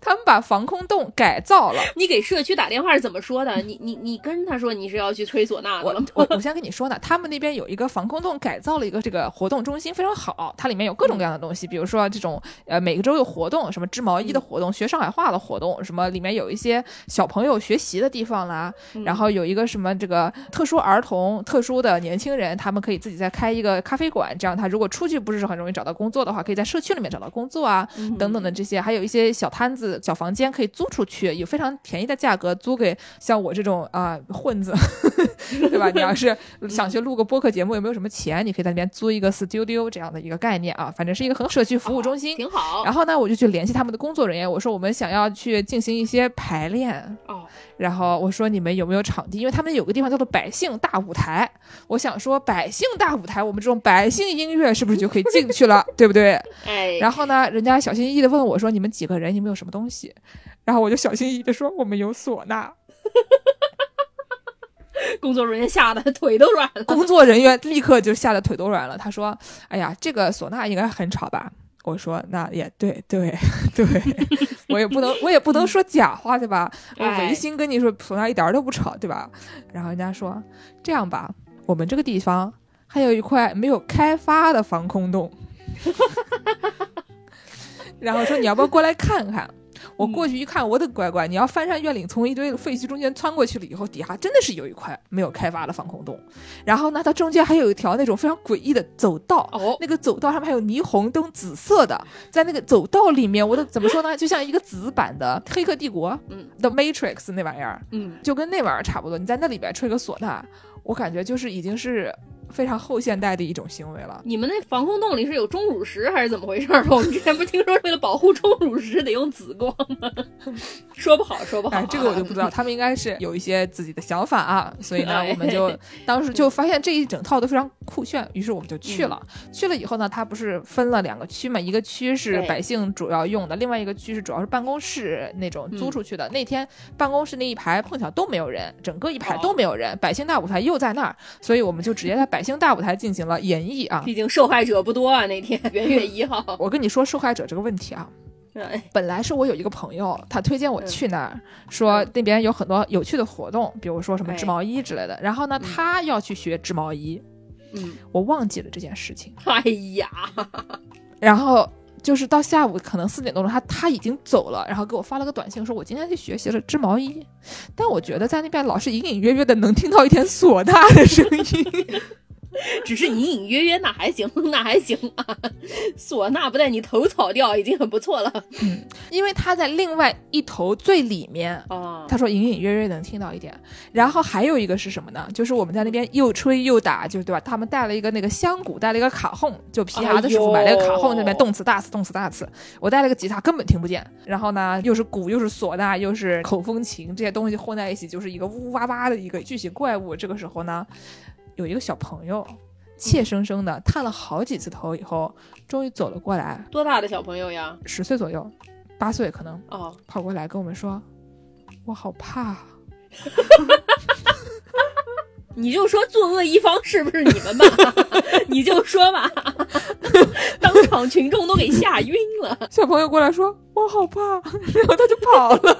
他们把防空洞改造了。你给社区打电话是怎么说的？你你你跟他说你是要去吹唢呐的我？我我先跟你说呢，他们那边有一个防空洞改造了一个这个活动中心，非常好，它里面有各种各样的东西，比如说这种呃每个周有活动，什么织毛衣的活动、学上海话的活动，什么里面有一些小朋友学习的地方啦，然后有一个什么这个特殊儿童、特殊的年轻人，他们可以自己再开一个咖啡馆，这样他如果出去不是很容易找到工作的话，可以在社区里面找到工作啊，等等的这些，还有一些小摊子、小房间可以租出去，有非常便宜的价格租给像我这种啊、混子，对吧？你要是想去录个播客节目，有没有什么钱，你可以在那边租一个 studio 这样的一个概念啊，反正是一个很社区服务中心。挺好。然后呢，我就去联系他们的工作人员，我说我们想要去进行一些排练，哦，然后我说你们有没有场地？因为他们有个地方叫做百姓大舞台，我想说百姓大舞台，我们这种百姓音乐是不是就可以进去了，<laughs> 对不对？哎，然后呢，人家小心翼翼的问我说：“你们几个人？你们有什么东西？”然后我就小心翼翼的说：“我们有唢呐。<laughs> 工作人员吓得腿都软”了。工作人员立刻就吓得腿都软了。他说：“哎呀，这个唢呐应该很吵吧？”我说：“那也对对 <laughs> 对，我也不能我也不能说假话对吧？我哎违心跟你说唢呐一点儿都不吵对吧？”然后人家说：“这样吧，我们这个地方还有一块没有开发的防空洞。<laughs> ”然后说你要不要过来看看？我过去一看，我的乖乖！你要翻山越岭，从一堆废墟中间穿过去了以后，底下真的是有一块没有开发的防空洞。然后呢，它中间还有一条那种非常诡异的走道，哦那个走道上面还有霓虹灯，紫色的，在那个走道里面，我的怎么说呢？就像一个紫版的 <laughs>《黑客帝国》嗯的 Matrix 那玩意儿，嗯，就跟那玩意儿差不多。你在那里边吹个唢呐，我感觉就是已经是非常后现代的一种行为了。你们那防空洞里是有钟乳石还是怎么回事儿？我们之前不听说为了保护钟乳石得用紫光吗？<laughs> 说不好，说不好啊。哎，这个我就不知道，他们应该是有一些自己的想法啊，所以呢，哎我们就当时就发现这一整套都非常酷炫，于是我们就去了。去了以后呢，它不是分了两个区嘛，一个区是百姓主要用的，另外一个区是主要是办公室那种租出去的。那天办公室那一排碰巧都没有人，整个一排都没有人，百姓大舞台又在那儿，所以我们就直接在百姓大舞台进行了演绎啊。毕竟受害者不多啊。那天 <laughs> 元月一号，我跟你说受害者这个问题啊，哎本来是我有一个朋友，他推荐我嗯去那儿，说那边有很多有趣的活动，比如说什么织毛衣之类的。然后呢，他要去学织毛衣，嗯，我忘记了这件事情。哎呀，<laughs> 然后就是到下午可能四点多钟，他他已经走了，然后给我发了个短信，说我今天去学习了织毛衣。但我觉得在那边老是隐隐约约的能听到一点唢呐的声音。<laughs> 只是隐隐约约，那还行，那还行啊。唢呐不带你头草掉已经很不错了嗯因为他在另外一头最里面，啊。他说隐隐约约能听到一点，然后还有一个是什么呢？就是我们在那边又吹又打，就对吧？他们带了一个那个香鼓，带了一个卡哄，就皮牙子师傅买了一个卡哄，那边动次大次动次大次。我带了个吉他，根本听不见。然后呢，又是鼓又是唢呐又是口风琴，这些东西混在一起，就是一个呜呜哇哇的一个巨型怪物。这个时候呢，有一个小朋友怯生生的探了好几次头以后，终于走了过来，多大的小朋友呀？十岁左右，八岁可能。哦，跑过来跟我们说：“我好怕。你就说作恶一方是不是你们吧？<laughs> 你就说吧，当场群众都给吓晕了。”小朋友过来说：“我好怕。”然后他就跑了。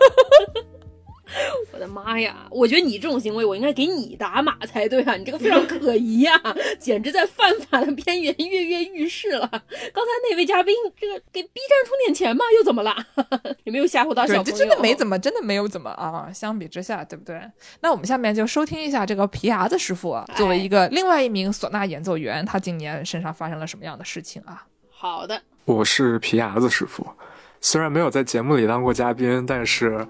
<laughs> 我的妈呀！我觉得你这种行为，我应该给你打码才对啊！你这个非常可疑呀、简直在犯法的边缘跃跃欲试了。刚才那位嘉宾，这个给 B 站充点钱嘛，又怎么了？<laughs> 有没有吓唬到小对，朋友？这真的没怎么，真的没有怎么啊。相比之下，对不对？那我们下面就收听一下这个皮牙子师傅啊作为一个另外一名唢呐演奏员，他今年身上发生了什么样的事情啊？好的，我是皮牙子师傅，虽然没有在节目里当过嘉宾，但是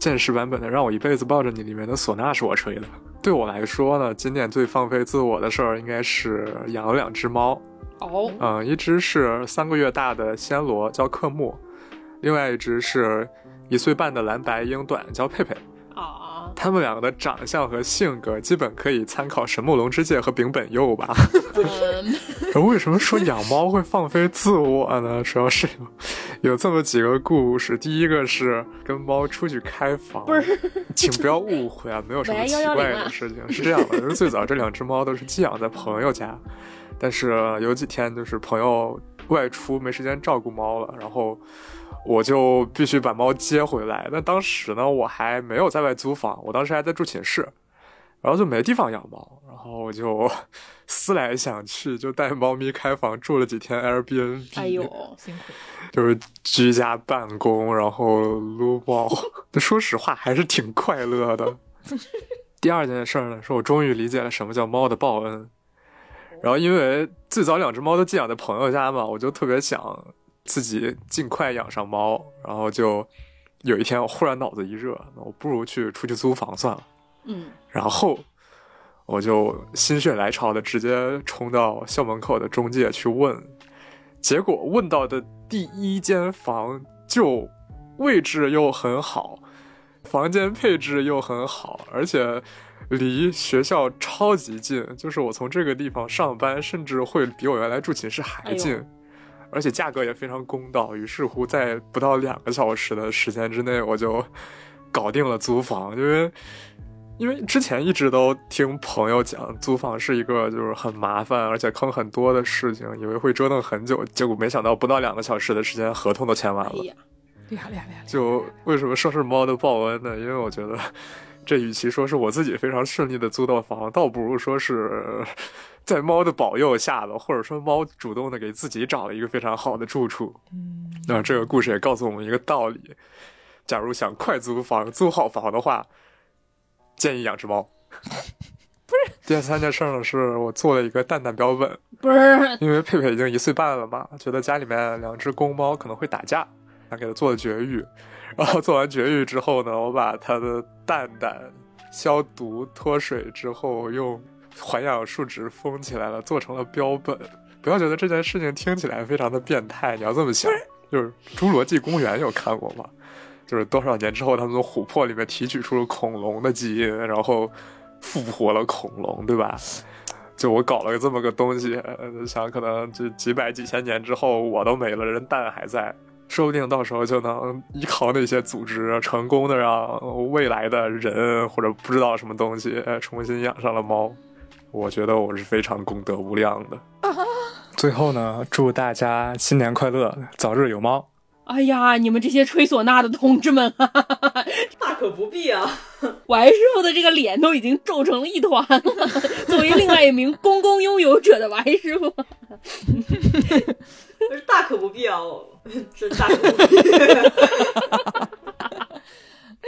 正式版本的《让我一辈子抱着你》里面的唢呐是我吹的。对我来说呢，今年最放飞自我的事儿应该是养了两只猫，哦，嗯，一只是三个月大的暹罗，叫克木；另外一只是一岁半的蓝白英短，叫佩佩。啊，它们两个的长相和性格基本可以参考神木隆之介和丙本佑吧。嗯，<laughs> 为什么说养猫会放飞自我呢？主要是有有这么几个故事。第一个是跟猫出去开房，不是，请不要误会啊，没有什么奇怪的事情。是这样的，<laughs> 就是最早这两只猫都是寄养在朋友家，但是有几天就是朋友外出没时间照顾猫了，然后我就必须把猫接回来。那当时呢，我还没有在外租房，我当时还在住寝室，然后就没地方养猫，然后我就 <laughs> 思来想去，就带猫咪开房住了几天 Airbnb。哎呦，辛苦。就是居家办公，然后撸猫。说实话，还是挺快乐的。<laughs> 第二件事儿呢，是我终于理解了什么叫猫的报恩。然后，因为最早两只猫都寄养在朋友家嘛，我就特别想自己尽快养上猫。然后就有一天，我忽然脑子一热，我不如去出去租房算了。嗯，然后我就心血来潮的直接冲到校门口的中介去问，结果问到的第一间房就位置又很好，房间配置又很好，而且离学校超级近，就是我从这个地方上班，甚至会比我原来住寝室还近。而且价格也非常公道，于是乎在不到两个小时的时间之内，我就搞定了租房。因为因为之前一直都听朋友讲，租房是一个就是很麻烦而且坑很多的事情，以为会折腾很久，结果没想到不到两个小时的时间，合同都签完了。哎呀，厉害厉害厉害！就为什么说是猫的报恩呢？因为我觉得，这与其说是我自己非常顺利的租到房，倒不如说是在猫的保佑下吧，或者说猫主动的给自己找了一个非常好的住处。嗯，那这个故事也告诉我们一个道理：假如想快租房、租好房的话，建议养只猫。<laughs> 不是。第三件事呢，是我做了一个蛋蛋标本，不是，因为佩佩已经一岁半了嘛，觉得家里面两只公猫可能会打架，想给它做了绝育。然后做完绝育之后呢，我把它的蛋蛋消毒脱水之后，用环氧树脂封起来了，做成了标本。不要觉得这件事情听起来非常的变态，你要这么想，就是《侏罗纪公园》有看过吗？就是多少年之后，他们从琥珀里面提取出了恐龙的基因，然后复活了恐龙，对吧？就我搞了个这么个东西，想可能这几百几千年之后我都没了，人蛋还在，说不定到时候就能依靠那些组织，成功的让未来的人或者不知道什么东西呃重新养上了猫。我觉得我是非常功德无量的。最后呢，祝大家新年快乐，早日有猫。哎呀，你们这些吹唢呐的同志们啊，<laughs> 大可不必啊。<laughs> 王师傅的这个脸都已经皱成了一团了。<laughs> 作为另外一名公共拥有者的王师傅，大可不必啊，<laughs> 这大。<laughs>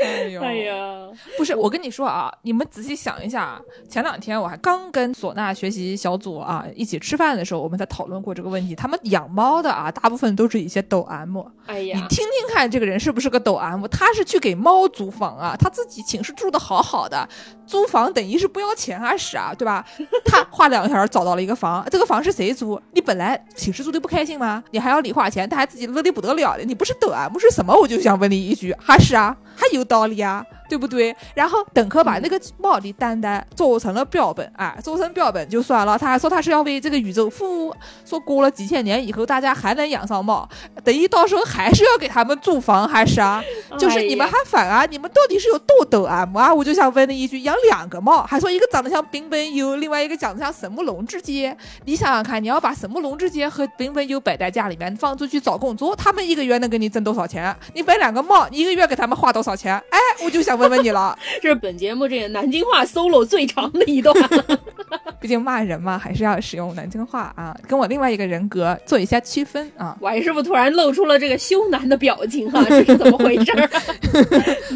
哎呦，哎呀，不是，我跟你说啊，你们仔细想一下，啊，前两天我还刚跟唢呐学习小组啊一起吃饭的时候，我们在讨论过这个问题。他们养猫的啊，大部分都是一些抖 M。哎呀，你听听看，这个人是不是个抖 M？他是去给猫租房啊，他自己寝室住的好好的，租房等于是不要钱啊，是啊，对吧？<laughs> 他花两个小时找到了一个房，这个房是谁租？你本来寝室住的不开心吗？你还要你花钱，他还自己乐的不得了的，你不是短，不是什么？我就想问你一句，还是啊，还有道理啊，对不对？然后等客把那个猫的蛋蛋做成了标本，哎，做成标本就算了，他还说他是要为这个宇宙服务，说过了几千年以后大家还能养上猫，等于到时候还是要给他们租房，还是啊？就是你们还反啊？你们到底是有多抖啊啊？我就想问你一句，养两个猫，还说一个长得像彬彬优，另外一个长得像神木龙之介，你想想看，你要把神木龙之介和彬彬优摆在家里面，放出去找工作，他们一个月能给你挣多少钱？你摆两个猫，你一个月给他们花多少钱？哎，我就想问问你了。<laughs> 这是本节目这个南京话 solo 最长的一段。<laughs> 毕竟骂人嘛，还是要使用南京话啊，跟我另外一个人格做一下区分啊。王师傅突然露出了这个羞赧的表情啊，<laughs> 这是怎么回事？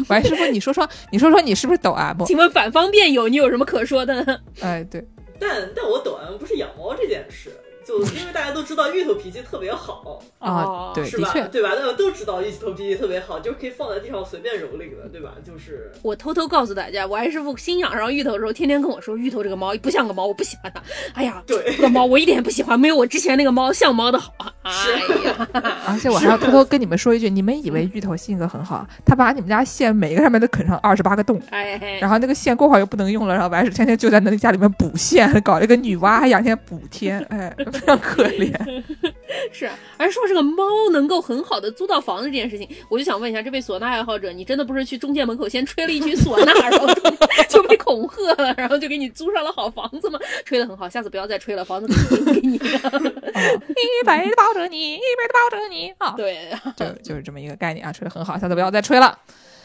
王师傅，你说说，你说说，你是不是抖 M？请问反方辩友，你有什么可说的呢？哎，对，但但我抖 M 不是养猫这件事，就因为大家都知道芋头脾气特别好啊，对，是吧？的确，对吧？大家都知道芋头脾气特别好，就是可以放在地上随便蹂躏的，对吧？就是我偷偷告诉大家，我爱师傅新养上芋头的时候，天天跟我说，芋头这个猫不像个猫，我不喜欢它。哎呀，对，这个猫我一点也不喜欢，没有我之前那个猫像猫的好。是哎呀，<laughs> 而且我还要偷偷跟你们说一句，你们以为芋头性格很好，他把你们家线每个上面都啃上二十八个洞，哎，然后那个线过会儿又不能用了，然后完事天天就在那家里面补线，搞了一个女娲，还养天补天，哎，非常可怜。<laughs> 是啊，而说这个猫能够很好的租到房子这件事情，我就想问一下，这位唢呐爱好者，你真的不是去中介门口先吹了一 <laughs> 曲唢呐，然后就被恐吓了，然后就给你租上了好房子吗？吹的很好，下次不要再吹了，房子肯定给你的。<laughs> 一辈子抱着你，一辈子抱着你啊！对，就就是这么一个概念啊，吹的很好，下次不要再吹了。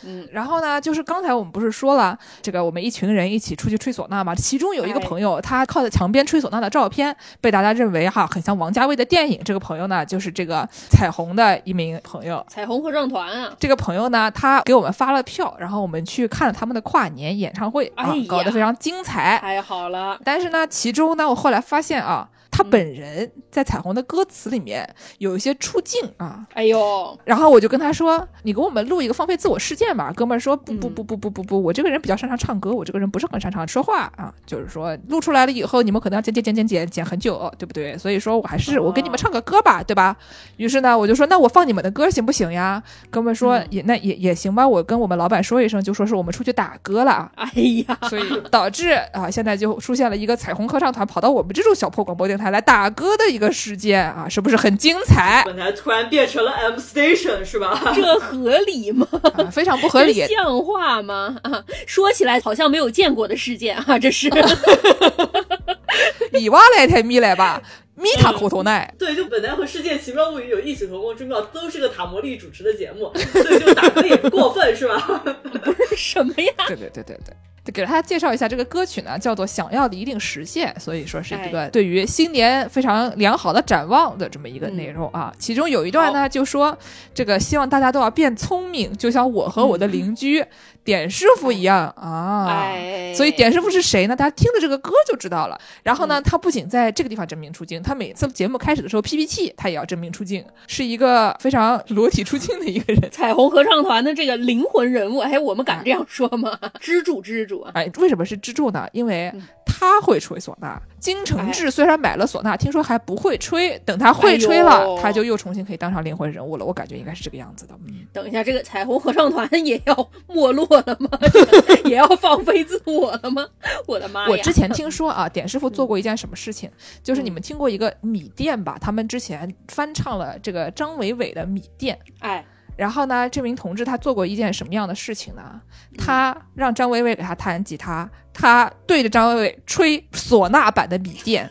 嗯，然后呢，就是刚才我们不是说了，这个我们一群人一起出去吹唢呐嘛，其中有一个哎朋友，他靠在墙边吹唢呐的照片，被大家认为哈很像王家卫的电影。这个朋友呢，就是这个彩虹的一名朋友。彩虹合唱团啊，这个朋友呢，他给我们发了票，然后我们去看了他们的跨年演唱会啊搞得非常精彩。太好了，但是呢，其中呢，我后来发现啊，他本人在彩虹的歌词里面有一些出镜啊，哎呦，然后我就跟他说：“你给我们录一个放飞自我事件吧。”哥们儿说：“不不嗯不不不不不，我这个人比较擅长唱歌，我这个人不是很擅长说话啊。就是说录出来了以后，你们可能要剪剪剪剪剪剪很久，对不对？所以说我还是我给你们唱个歌吧，对吧？于是呢，我就说：那我放你们的歌行不行呀？哥们儿说：嗯也那也也行吧。我跟我们老板说一声，就说是我们出去打歌了啊。哎呀，所以导致啊，现在就出现了一个彩虹合唱团跑到我们这种小破广播电台来打歌的一个事件啊，是不是很精彩？本台突然变成了 M Station 是吧？这合理吗？啊，非常不合理。像话吗？啊，说起来好像没有见过的事件啊，这是。<laughs> 你挖来太咪来吧，密他口头奈。<laughs> 对，就本来和《世界奇妙物语》有异曲同工之妙，都是个塔魔力主持的节目，<laughs> 所以就打歌也不过分是吧？<laughs> 什么呀？对对对对对。给大家介绍一下这个歌曲呢，叫做《想要的一定实现》，所以说是一个对于新年非常良好的展望的这么一个内容啊。其中有一段呢，就说这个希望大家都要变聪明，就像我和我的邻居点师傅一样啊。哎，所以点师傅是谁呢？大家听了这个歌就知道了。然后呢，他不仅在这个地方真名出镜，他每次节目开始的时候 PPT 他也要真名出镜，是一个非常裸体出镜的一个人。彩虹合唱团的这个灵魂人物，哎，我们敢这样说吗？<laughs> 支柱支柱啊！哎，为什么是支柱呢？因为嗯他会吹唢呐。金承志虽然买了唢呐，听说还不会吹，等他会哎吹了，呦他就又重新可以当上灵魂人物了。我感觉应该是这个样子的。嗯，等一下，这个彩虹合唱团也要没落了吗？<laughs> 也要放飞自我了吗？我的妈呀！我之前听说啊，点师傅做过一件什么事情，就是你们听过一个米店吧？他们之前翻唱了这个张伟伟的《米店》。哎，然后呢，这名同志他做过一件什么样的事情呢？他让张伟伟给他弹吉他，他对着张伟伟吹唢呐版的《米店》。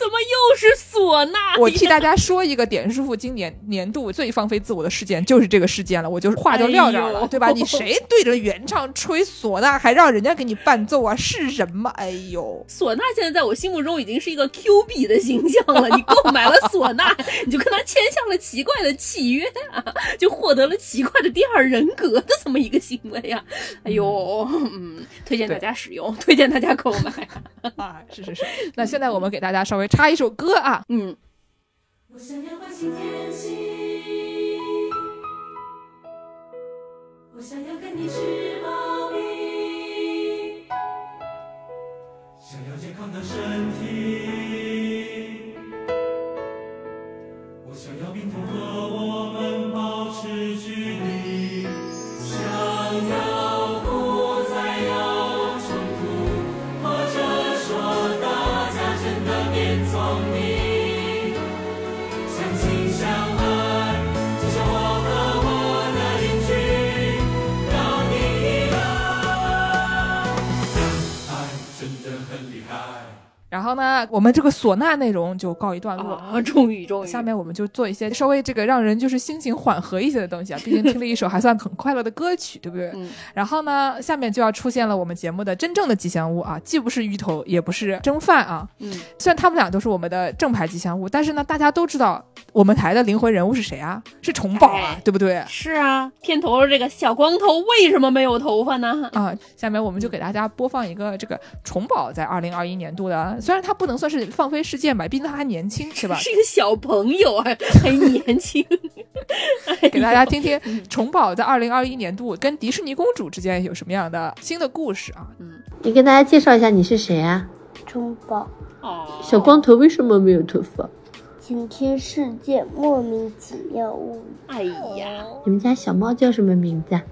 怎么又是唢呐？我替大家说一个点师傅今年年度最放飞自我的事件，就是这个事件了。我就是话就撂这儿了，哎对吧？你谁对着原唱吹唢呐，还让人家给你伴奏啊？是人吗？哎呦！<laughs> 唢呐现在在我心目中已经是一个 Q 币的形象了。你购买了唢呐，你就跟他签下了奇怪的契约啊，就获得了奇怪的第二人格的这么一个行为啊！哎呦，嗯，推荐大家使用，推荐大家购买。<laughs> 啊，是是是。那现在我们给大家稍微插一首歌啊，嗯，我想要关心天气，我想要跟你吃猫咪，想要健康的身体，我想要病痛和我们。后呢，我们这个唢呐内容就告一段落。啊，终于终于，下面我们就做一些稍微这个让人就是心情缓和一些的东西啊，毕竟听了一首还算很快乐的歌曲，对不对？嗯然后呢，下面就要出现了我们节目的真正的吉祥物啊，既不是芋头，也不是蒸饭啊。嗯，虽然他们俩都是我们的正牌吉祥物，但是呢，大家都知道我们台的灵魂人物是谁啊？是虫宝啊，哎对不对？是啊，片头这个小光头为什么没有头发呢？啊，下面我们就给大家播放一个这个虫宝在二零二一年度的，虽然它不能算是放飞世界吧，毕竟他还年轻，是吧？是一个小朋友啊，还年轻，<laughs> 给大家听听 <laughs> 虫宝在二零二一年度跟迪士尼公主之间有什么样的新的故事啊？嗯你跟大家介绍一下你是谁啊？虫宝，哦，小光头为什么没有头发？今天世界莫名其妙物语。哎呀，你们家小猫叫什么名字啊？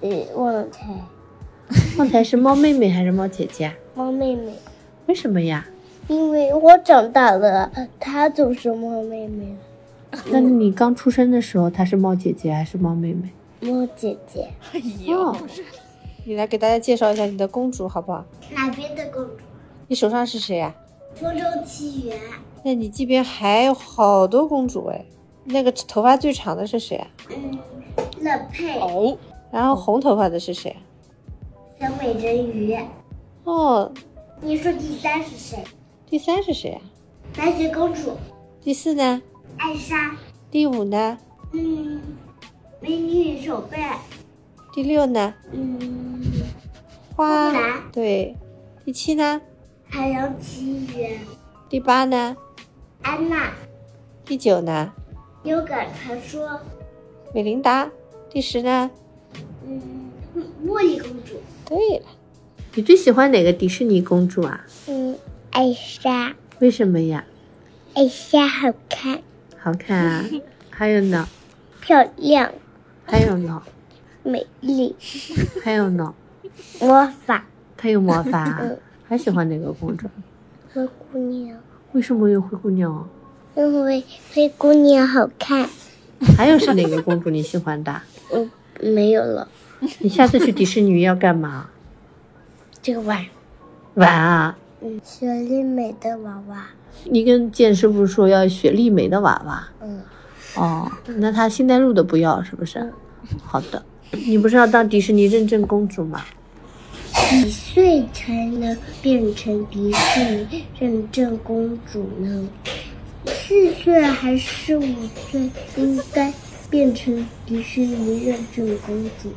呃，旺财，旺财是猫妹妹还是猫姐姐啊？猫妹妹，为什么呀？因为我长大了，她就是猫妹妹了，那你刚出生的时候，她是猫姐姐还是猫妹妹？猫姐姐。哎呦，哦，你来给大家介绍一下你的公主好不好？哪边的公主？你手上是谁呀、风中奇缘。那你这边还有好多公主哎。那个头发最长的是谁啊？嗯，乐佩。哦，然后红头发的是谁？小美人鱼。哦，你说第三是谁？第三是谁啊？白雪公主。第四呢？艾莎。第五呢？嗯，美女与手办。第六呢？嗯，花木兰。对。第七呢？海洋奇缘。第八呢？安娜。第九呢？优感传说。美琳达。第十呢？嗯，茉莉公主。对了，你最喜欢哪个迪士尼公主啊？嗯，艾莎。为什么呀？艾莎好看。好看啊。<laughs> 还有呢？漂亮。还有呢？<laughs> 美丽。<laughs> 还有呢？魔法。她有魔法。还喜欢哪个公主？灰姑娘。为什么有灰姑娘啊？因为灰姑娘好看。还有是哪个公主你喜欢的？嗯，没有了。你下次去迪士尼要干嘛？这个玩。玩啊？嗯，雪莉美的娃娃。你跟剑师傅说要雪莉美的娃娃。嗯。哦，那他星黛露的不要是不是？嗯、好的。你不是要当迪士尼认证公主吗？几岁才能变成迪士尼认证公主呢？四岁还是五岁应该变成迪士尼认证公主？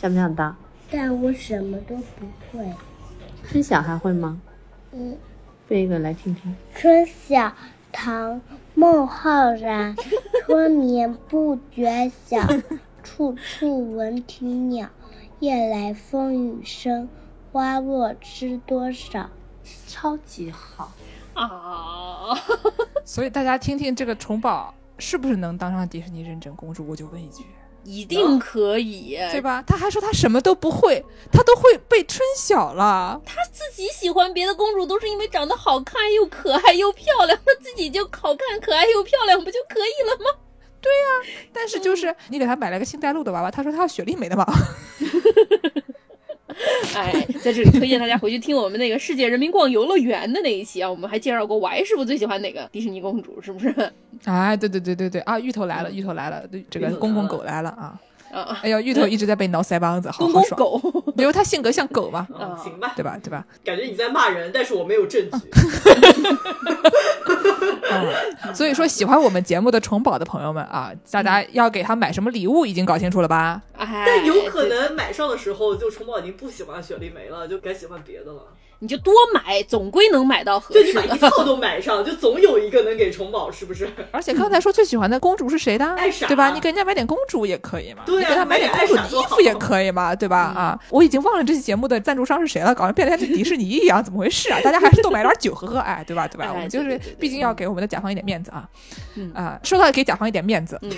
想不想当？但我什么都不会。春晓还会吗？嗯，背一个来听听。春晓，唐，孟浩然。<laughs> 春眠不觉晓，处处闻啼鸟。夜来风雨声，花落知多少。超级好啊！所以大家听听这个虫宝是不是能当上迪士尼认证公主？我就问一句，一定可以，对吧？他还说他什么都不会，他都会被春晓了。他自己喜欢别的公主都是因为长得好看又可爱又漂亮，他自己就好看可爱又漂亮，不就可以了吗？对呀、啊，但是就是你给他买了个星黛露的娃娃，他说他要雪莉美的娃娃。<laughs> <laughs> 哎，在这里推荐大家回去听我们那个世界人民逛游乐园的那一期啊，我们还介绍过 Y 师傅最喜欢哪个迪士尼公主，是不是？<laughs> 哎，对对对对对啊，芋头来了，芋头来了，这个公公狗来了啊！啊，哎呦，芋头一直在被挠腮帮子，好好爽。狗，<laughs> 比如他性格像狗嘛，<laughs> 嗯，行吧，对吧？对吧？感觉你在骂人，但是我没有证据。<laughs> 嗯，所以说喜欢我们节目的虫宝的朋友们啊，大家要给他买什么礼物已经搞清楚了吧？哎，但有可能买上的时候，就虫宝已经不喜欢雪莉梅了，就改喜欢别的了。你就多买，总归能买到合就你适的。把一套都买上，就总有一个能给虫宝，是不是？<laughs> 而且刚才说最喜欢的公主是谁的？艾莎对吧？你给人家买点公主也可以嘛，对啊你给他买点公主的衣服也可以嘛，对吧？啊，我已经忘了这期节目的赞助商是谁了，搞得变得像迪士尼一样，怎么回事啊？大家还是多买点酒喝喝，哎，对吧？对吧？哎我们就是毕竟要给我们的甲方一点面子啊，嗯啊，说到给甲方一点面子，嗯，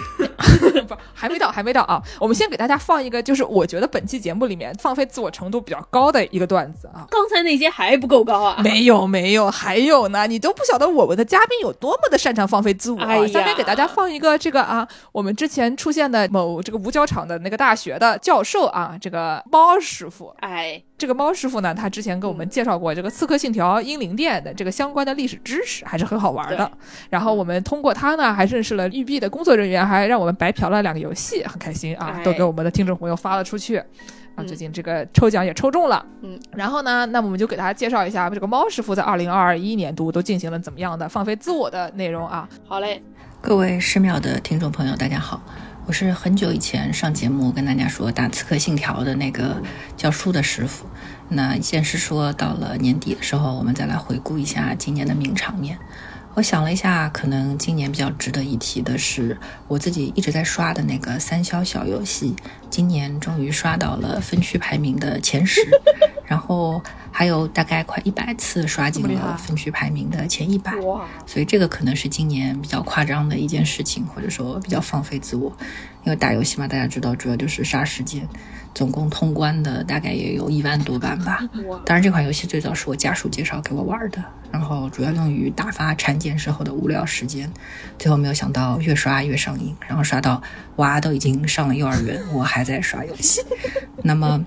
不，还没到，还没到啊。我们先给大家放一个，就是我觉得本期节目里面放飞自我程度比较高的一个段子啊。刚才那些还不够高啊？没有没有，还有呢，你都不晓得我们的嘉宾有多么的擅长放飞自我、啊。下面给大家放一个这个啊，我们之前出现的某这个五角场的那个大学的教授啊，这个猫师傅。哎，这个猫师傅呢，他之前给我们介绍过这个《刺客信条：英灵殿》的这个相关的历史知识，还是很好玩的。然后我们通过他呢，还认识了育碧的工作人员，还让我们白嫖了两个游戏，很开心啊，哎都给我们的听众朋友发了出去。啊，最近这个抽奖也抽中了，嗯，然后呢，那么我们就给大家介绍一下这个猫师傅在二零二一年度都进行了怎么样的放飞自我的内容啊。好嘞，各位十秒的听众朋友，大家好，我是很久以前上节目跟大家说打《刺客信条》的那个教书的师傅。那先是说到了年底的时候，我们再来回顾一下今年的名场面。我想了一下，可能今年比较值得一提的是，我自己一直在刷的那个三消小游戏，今年终于刷到了分区排名的前十。<laughs> 然后还有大概快一百次刷进了分区排名的前一百。哇，所以这个可能是今年比较夸张的一件事情，或者说比较放飞自我。因为打游戏嘛，大家知道主要就是杀时间，总共通关的大概也有一万多版吧。当然，这款游戏最早是我家属介绍给我玩的，然后主要用于打发产检时候的无聊时间。最后没有想到越刷越上瘾，然后刷到娃都已经上了幼儿园，我还在刷游戏。那么。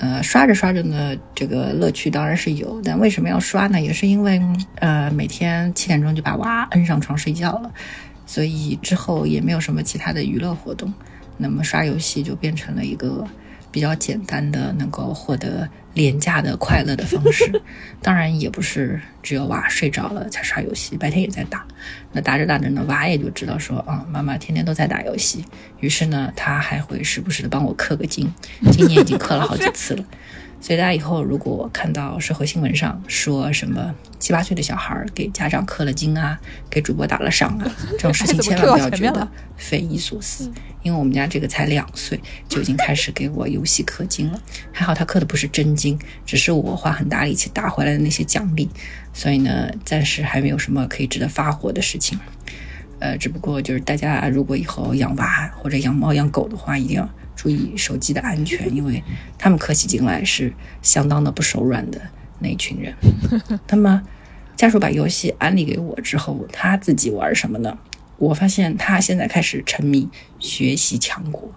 呃，刷着刷着呢，这个乐趣当然是有，但为什么要刷呢？也是因为，呃，每天七点钟就把娃摁上床睡觉了，所以之后也没有什么其他的娱乐活动，那么刷游戏就变成了一个比较简单的能够获得廉价的快乐的方式。<laughs> 当然，也不是只有娃睡着了才刷游戏，白天也在打。那打着打着呢，娃也就知道说，啊、妈妈天天都在打游戏。于是呢，他还会时不时的帮我氪个金，今年已经氪了好几次了。所以大家以后如果看到社会新闻上说什么七八岁的小孩儿给家长氪了金啊，给主播打了赏啊，这种事情 <laughs> 千万不要觉得匪夷所思，因为我们家这个才两岁就已经开始给我游戏氪金了。还好他氪的不是真金，只是我花很大力气打回来的那些奖励，所以呢，暂时还没有什么可以值得发火的事情。呃，只不过就是大家如果以后养娃或者养猫养狗的话，一定要注意手机的安全，因为他们氪起进来是相当的不手软的那一群人。<laughs> 那么家属把游戏安利给我之后，他自己玩什么呢？我发现他现在开始沉迷学习强国。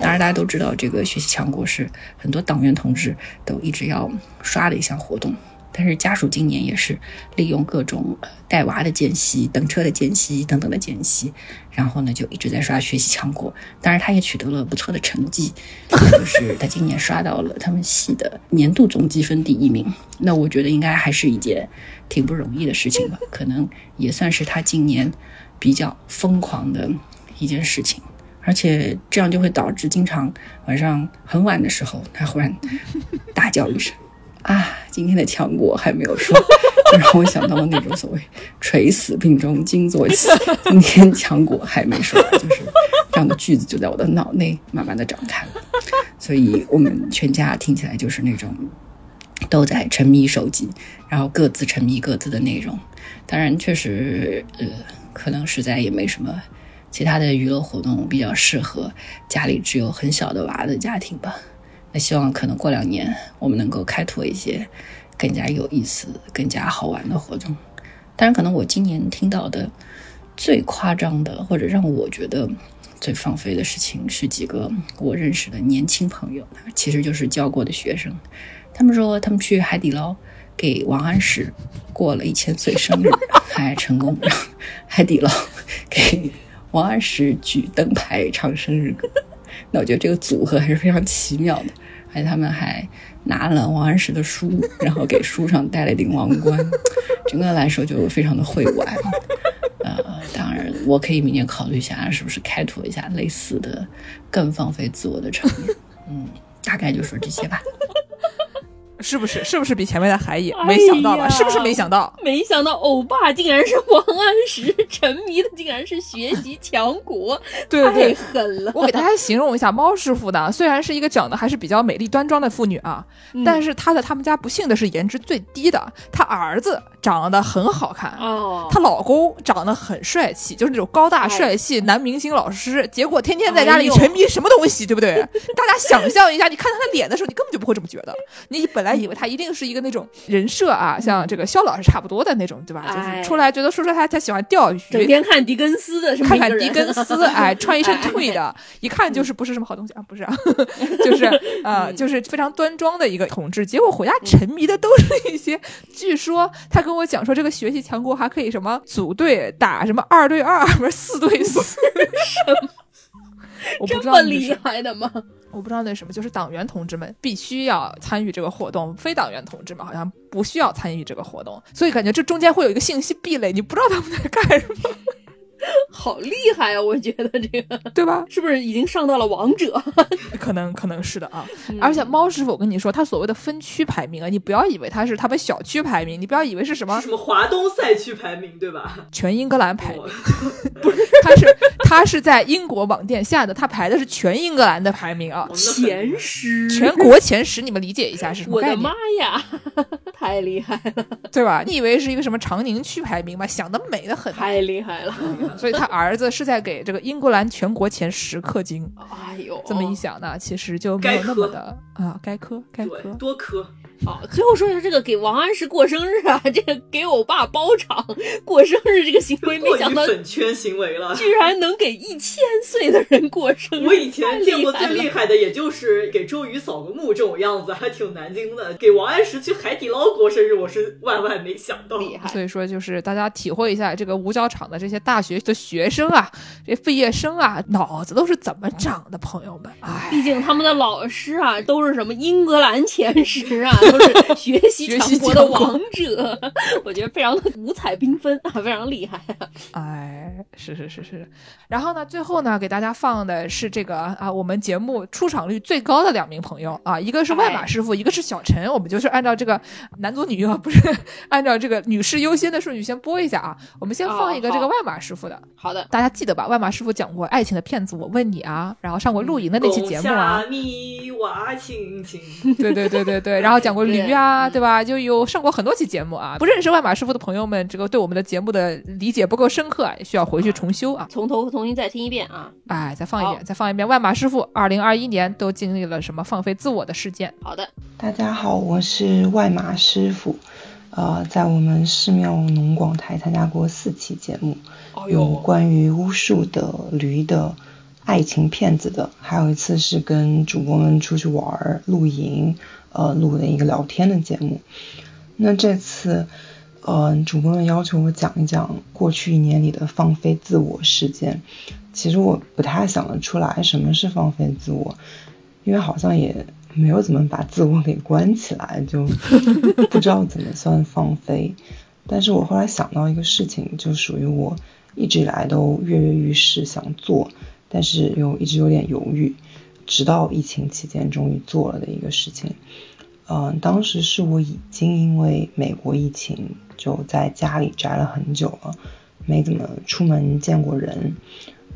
当然，大家都知道这个学习强国是很多党员同志都一直要刷的一项活动。但是家属今年也是利用各种呃带娃的间隙、等车的间隙等等的间隙，然后呢就一直在刷学习强国。当然，他也取得了不错的成绩，就是他今年刷到了他们系的年度总积分第一名。那我觉得应该还是一件挺不容易的事情吧，可能也算是他今年比较疯狂的一件事情。而且这样就会导致经常晚上很晚的时候，他忽然大叫一声。啊，今天的强国还没有说，<laughs> 就让我想到了那种所谓“垂死病中惊坐起”，<laughs> 今天强国还没说，就是这样的句子就在我的脑内慢慢的展开了。所以我们全家听起来就是那种都在沉迷手机，然后各自沉迷各自的内容。当然，确实，呃，可能实在也没什么其他的娱乐活动比较适合家里只有很小的娃的家庭吧。那希望可能过两年我们能够开拓一些更加有意思、更加好玩的活动。当然，可能我今年听到的最夸张的，或者让我觉得最放飞的事情，是几个我认识的年轻朋友，其实就是教过的学生。他们说他们去海底捞给王安石过了一千岁生日，<laughs> 还成功让海底捞给王安石举灯牌唱生日歌。那我觉得这个组合还是非常奇妙的，而且他们还拿了王安石的书，然后给书上戴了顶王冠，整个来说就非常的会玩。呃，当然，我可以明年考虑一下，是不是开拓一下类似的更放飞自我的场面。嗯，大概就说这些吧。是不是？是不是比前面的还野？哎没想到吧？是不是没想到？没想到欧巴竟然是王安石，<laughs> 沉迷的竟然是学习强国，<laughs> 对太狠了。我给大家形容一下猫师傅呢，虽然是一个长得还是比较美丽端庄的妇女啊，嗯但是她在他们家不幸的是颜值最低的。她儿子长得很好看，哦，她老公长得很帅气，就是那种高大帅气男明星老师，结果天天在家里沉迷什么东西，对不对？<laughs> 大家想象一下，你看他的脸的时候，你根本就不会这么觉得。你本来以为他一定是一个那种人设啊，像这个肖老师差不多的那种，对吧？就哎是出来觉得说说他他喜欢钓鱼，整天看狄更斯的，看看狄更 <laughs> 斯，哎，穿一身哎退的，一看就是不是什么好东西啊，不是啊，<laughs> 就是 <laughs> 呃，就是非常端庄的一个同志。结果回家沉迷的都是一些，据说他跟我讲说，这个学习强国还可以什么组队打什么二对二，不是四对四，我不这知道厉害的吗？我不知道那什么，就是党员同志们必须要参与这个活动，非党员同志们好像不需要参与这个活动，所以感觉这中间会有一个信息壁垒，你不知道他们在干什么。<laughs> 好厉害啊！我觉得这个对吧？是不是已经上到了王者？<laughs> 可能可能是的啊。嗯而且猫师傅，我跟你说，他所谓的分区排名啊，你不要以为他是他们小区排名，你不要以为是什么什么华东赛区排名对吧？全英格兰排名，哦 <laughs> 他是他是在英国网店下的，他排的是全英格兰的排名啊，前十，全国前十，你们理解一下是什么概念我的妈？呀，太厉害了，对吧？你以为是一个什么长宁区排名吗？想得美的很，太厉害了。<laughs> 所以他儿子是在给这个英格兰全国前十氪金。哎呦，这么一想呢，其实就没有那么的啊，该磕该对，氪。多磕。好，最后说一下这个给王安石过生日啊，<laughs> 这个给我爸包场过生日这个行为，没想到粉圈行为了。居然能给一千岁的人过生日。我以前见过最厉害的，也就是给周瑜扫个墓这种样子，还挺难经的。给王安石去海底捞过生日，我是万万没想到。厉害，所以说，就是大家体会一下这个五角场的这些大学的学生啊，这毕业生啊，脑子都是怎么长的，朋友们。哎，毕竟他们的老师啊，都是什么英格兰前十啊，都是学习学习强国的王者，<laughs> 我觉得非常的五彩缤纷啊，非常厉害啊。哎，是是是是。然后呢，最后呢，给大家放的是这个啊，我们节目出场率最高的两名朋友啊，一个是外马师傅，一个是小陈。我们就是按照这个男左女右，不是按照这个女士优先的顺序先播一下啊。我们先放一个这个外马师傅的，好的，大家记得吧？外马师傅讲过爱情的骗子，我问你啊，然后上过露营的那期节目啊。你我亲亲。<laughs> 对对对对对，然后讲过驴啊，对吧？就有上过很多期节目啊。不认识外马师傅的朋友们，这个对我们的节目的理解不够深刻，需要回去重修啊。从头重新再听一遍啊。哎，再放一遍，再放一遍。外马师傅，二零二一年都经历了什么放飞自我的事件？好的，大家好，我是外马师傅，呃，在我们寺庙农广台参加过四期节目，有关于巫术的、驴的、爱情骗子的，还有一次是跟主播们出去玩儿、露营，呃，录的一个聊天的节目。那这次，呃，主播们要求我讲一讲过去一年里的放飞自我事件。其实我不太想得出来什么是放飞自我，因为好像也没有怎么把自我给关起来，就 <laughs> 不知道怎么算放飞。但是我后来想到一个事情，就属于我一直以来都跃跃欲试想做，但是又一直有点犹豫，直到疫情期间终于做了的一个事情。嗯，当时是我已经因为美国疫情就在家里宅了很久了，没怎么出门见过人。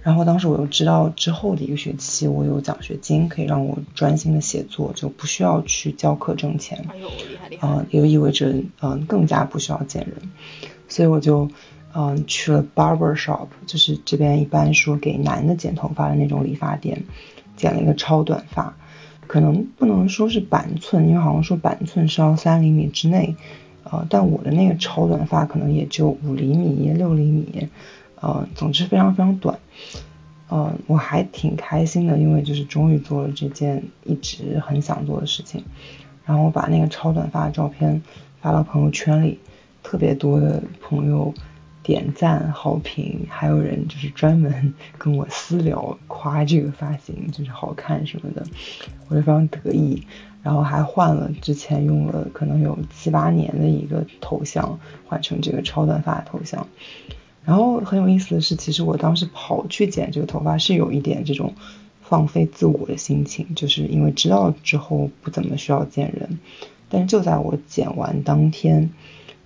然后当时我又知道之后的一个学期我有奖学金可以让我专心的写作，就不需要去教课挣钱。哎呦，厉害厉害！啊、也就意味着嗯、呃更加不需要见人，所以我就嗯、去了 barber shop，就是这边一般说给男的剪头发的那种理发店，剪了一个超短发，可能不能说是板寸，因为好像说板寸是要三厘米之内，呃，但我的那个超短发可能也就五厘米、六厘米，呃，总之非常非常短。呃，我还挺开心的，因为就是终于做了这件一直很想做的事情。然后我把那个超短发的照片发到朋友圈里，特别多的朋友点赞好评，还有人就是专门跟我私聊夸这个发型就是好看什么的，我就非常得意。然后还换了之前用了可能有七八年的一个头像，换成这个超短发的头像。然后很有意思的是，其实我当时跑去剪这个头发是有一点这种放飞自我的心情，就是因为知道之后不怎么需要见人。但是就在我剪完当天，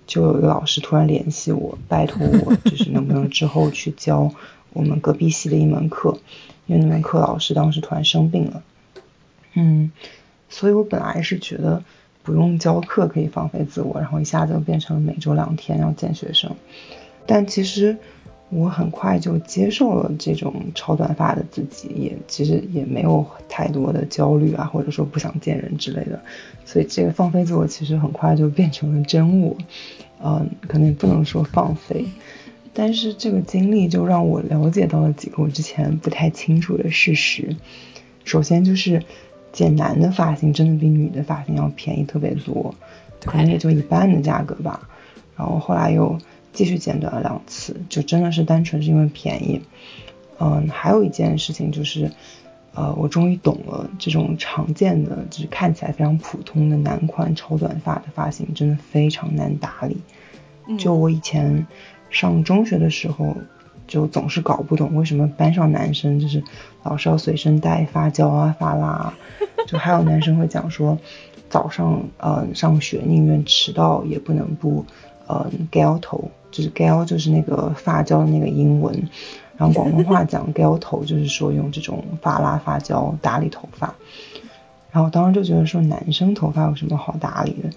就有一个老师突然联系我，拜托我就是能不能之后去教我们隔壁系的一门课，因为那门课老师当时突然生病了。嗯，所以我本来是觉得不用教课可以放飞自我，然后一下子就变成了每周两天要见学生。但其实我很快就接受了这种超短发的自己，也其实也没有太多的焦虑啊，或者说不想见人之类的。所以这个放飞自我其实很快就变成了真我，嗯，可能也不能说放飞，但是这个经历就让我了解到了几个我之前不太清楚的事实。首先就是剪男的发型真的比女的发型要便宜特别多，可能也就一半的价格吧。然后后来又继续剪短了两次，就真的是单纯是因为便宜。嗯，还有一件事情就是，呃，我终于懂了，这种常见的就是看起来非常普通的男款超短发的发型真的非常难打理。就我以前上中学的时候，就总是搞不懂为什么班上男生就是老是要随身带发胶啊、发蜡啊，<laughs> 就还有男生会讲说，早上呃上学宁愿迟到也不能不呃 gel 头，就是 gel 就是那个发胶的那个英文，然后广东话讲 gel 头就是说用这种发蜡发胶打理头发，然后当时就觉得说男生头发有什么好打理的？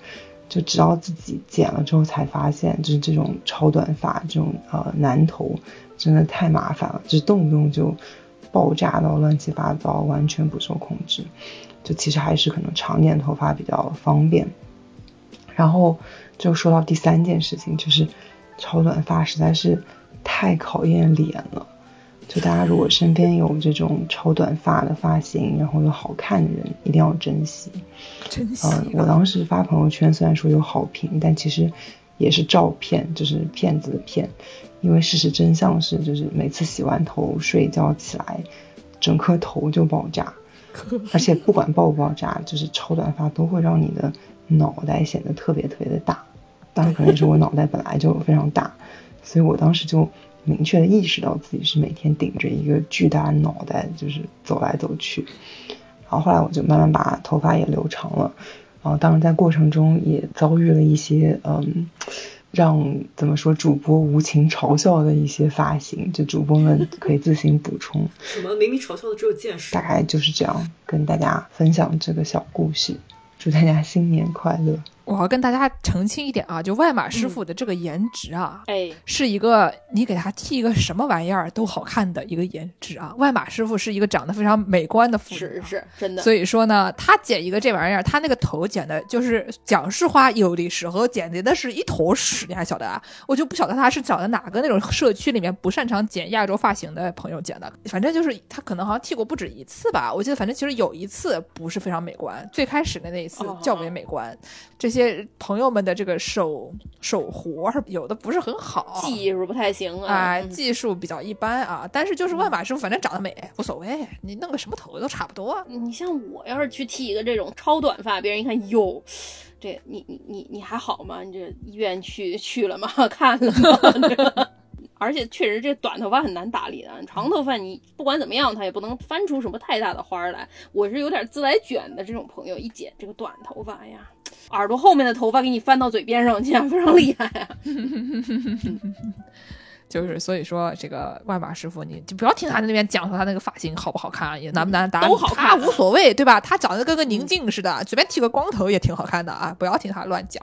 就直到自己剪了之后才发现，就是这种超短发这种呃男头真的太麻烦了，就是动不动就爆炸到乱七八糟，完全不受控制。就其实还是可能长点头发比较方便。然后就说到第三件事情，就是超短发实在是太考验脸了。就大家如果身边有这种超短发的发型，然后又好看的人，一定要珍惜。珍惜。嗯，我当时发朋友圈，虽然说有好评，但其实也是照骗，就是骗子的骗。因为事实真相是，就是每次洗完头睡觉起来，整颗头就爆炸，<laughs> 而且不管爆不爆炸，就是超短发都会让你的脑袋显得特别特别的大。当然，可能是我脑袋本来就非常大，所以我当时就。明确的意识到自己是每天顶着一个巨大的脑袋，就是走来走去。然后后来我就慢慢把头发也留长了。然后当然在过程中也遭遇了一些嗯，让怎么说主播无情嘲笑的一些发型，就主播们可以自行补充。<laughs> 什么明明嘲笑的只有见识？大概就是这样，跟大家分享这个小故事。祝大家新年快乐！我要跟大家澄清一点啊，就外码师傅的这个颜值啊，哎，是一个你给他剃一个什么玩意儿都好看的一个颜值啊。外码师傅是一个长得非常美观的妇女、是是真的。所以说呢，他剪一个这玩意儿，他那个头剪的就是讲实话有的时候剪的那是一坨屎，你还晓得啊？我就不晓得他是找的哪个那种社区里面不擅长剪亚洲发型的朋友剪的，反正就是他可能好像剃过不止一次吧。我记得反正其实有一次不是非常美观，最开始的那一次较为美观。这些朋友们的这个手手活有的不是很好，技术不太行啊，啊，技术比较一般啊。但是就是万马师傅，反正长得美无所谓，你弄个什么头都差不多。你像我要是去剃一个这种超短发，别人一看哟，这你你你你还好吗？你这医院去去了吗？<laughs> 看了吗？<laughs> 而且确实这短头发很难打理的，长头发你不管怎么样，它也不能翻出什么太大的花来。我是有点自来卷的这种朋友，一剪这个短头发呀，耳朵后面的头发给你翻到嘴边上去，非常厉害啊。<laughs> 就是所以说，这个万马师傅，你就不要听他在那边讲说他那个发型好不好看，也难不难打理，都好看，无所谓，对吧？他长得跟个宁静似的，随便剃个光头也挺好看的啊！不要听他乱讲，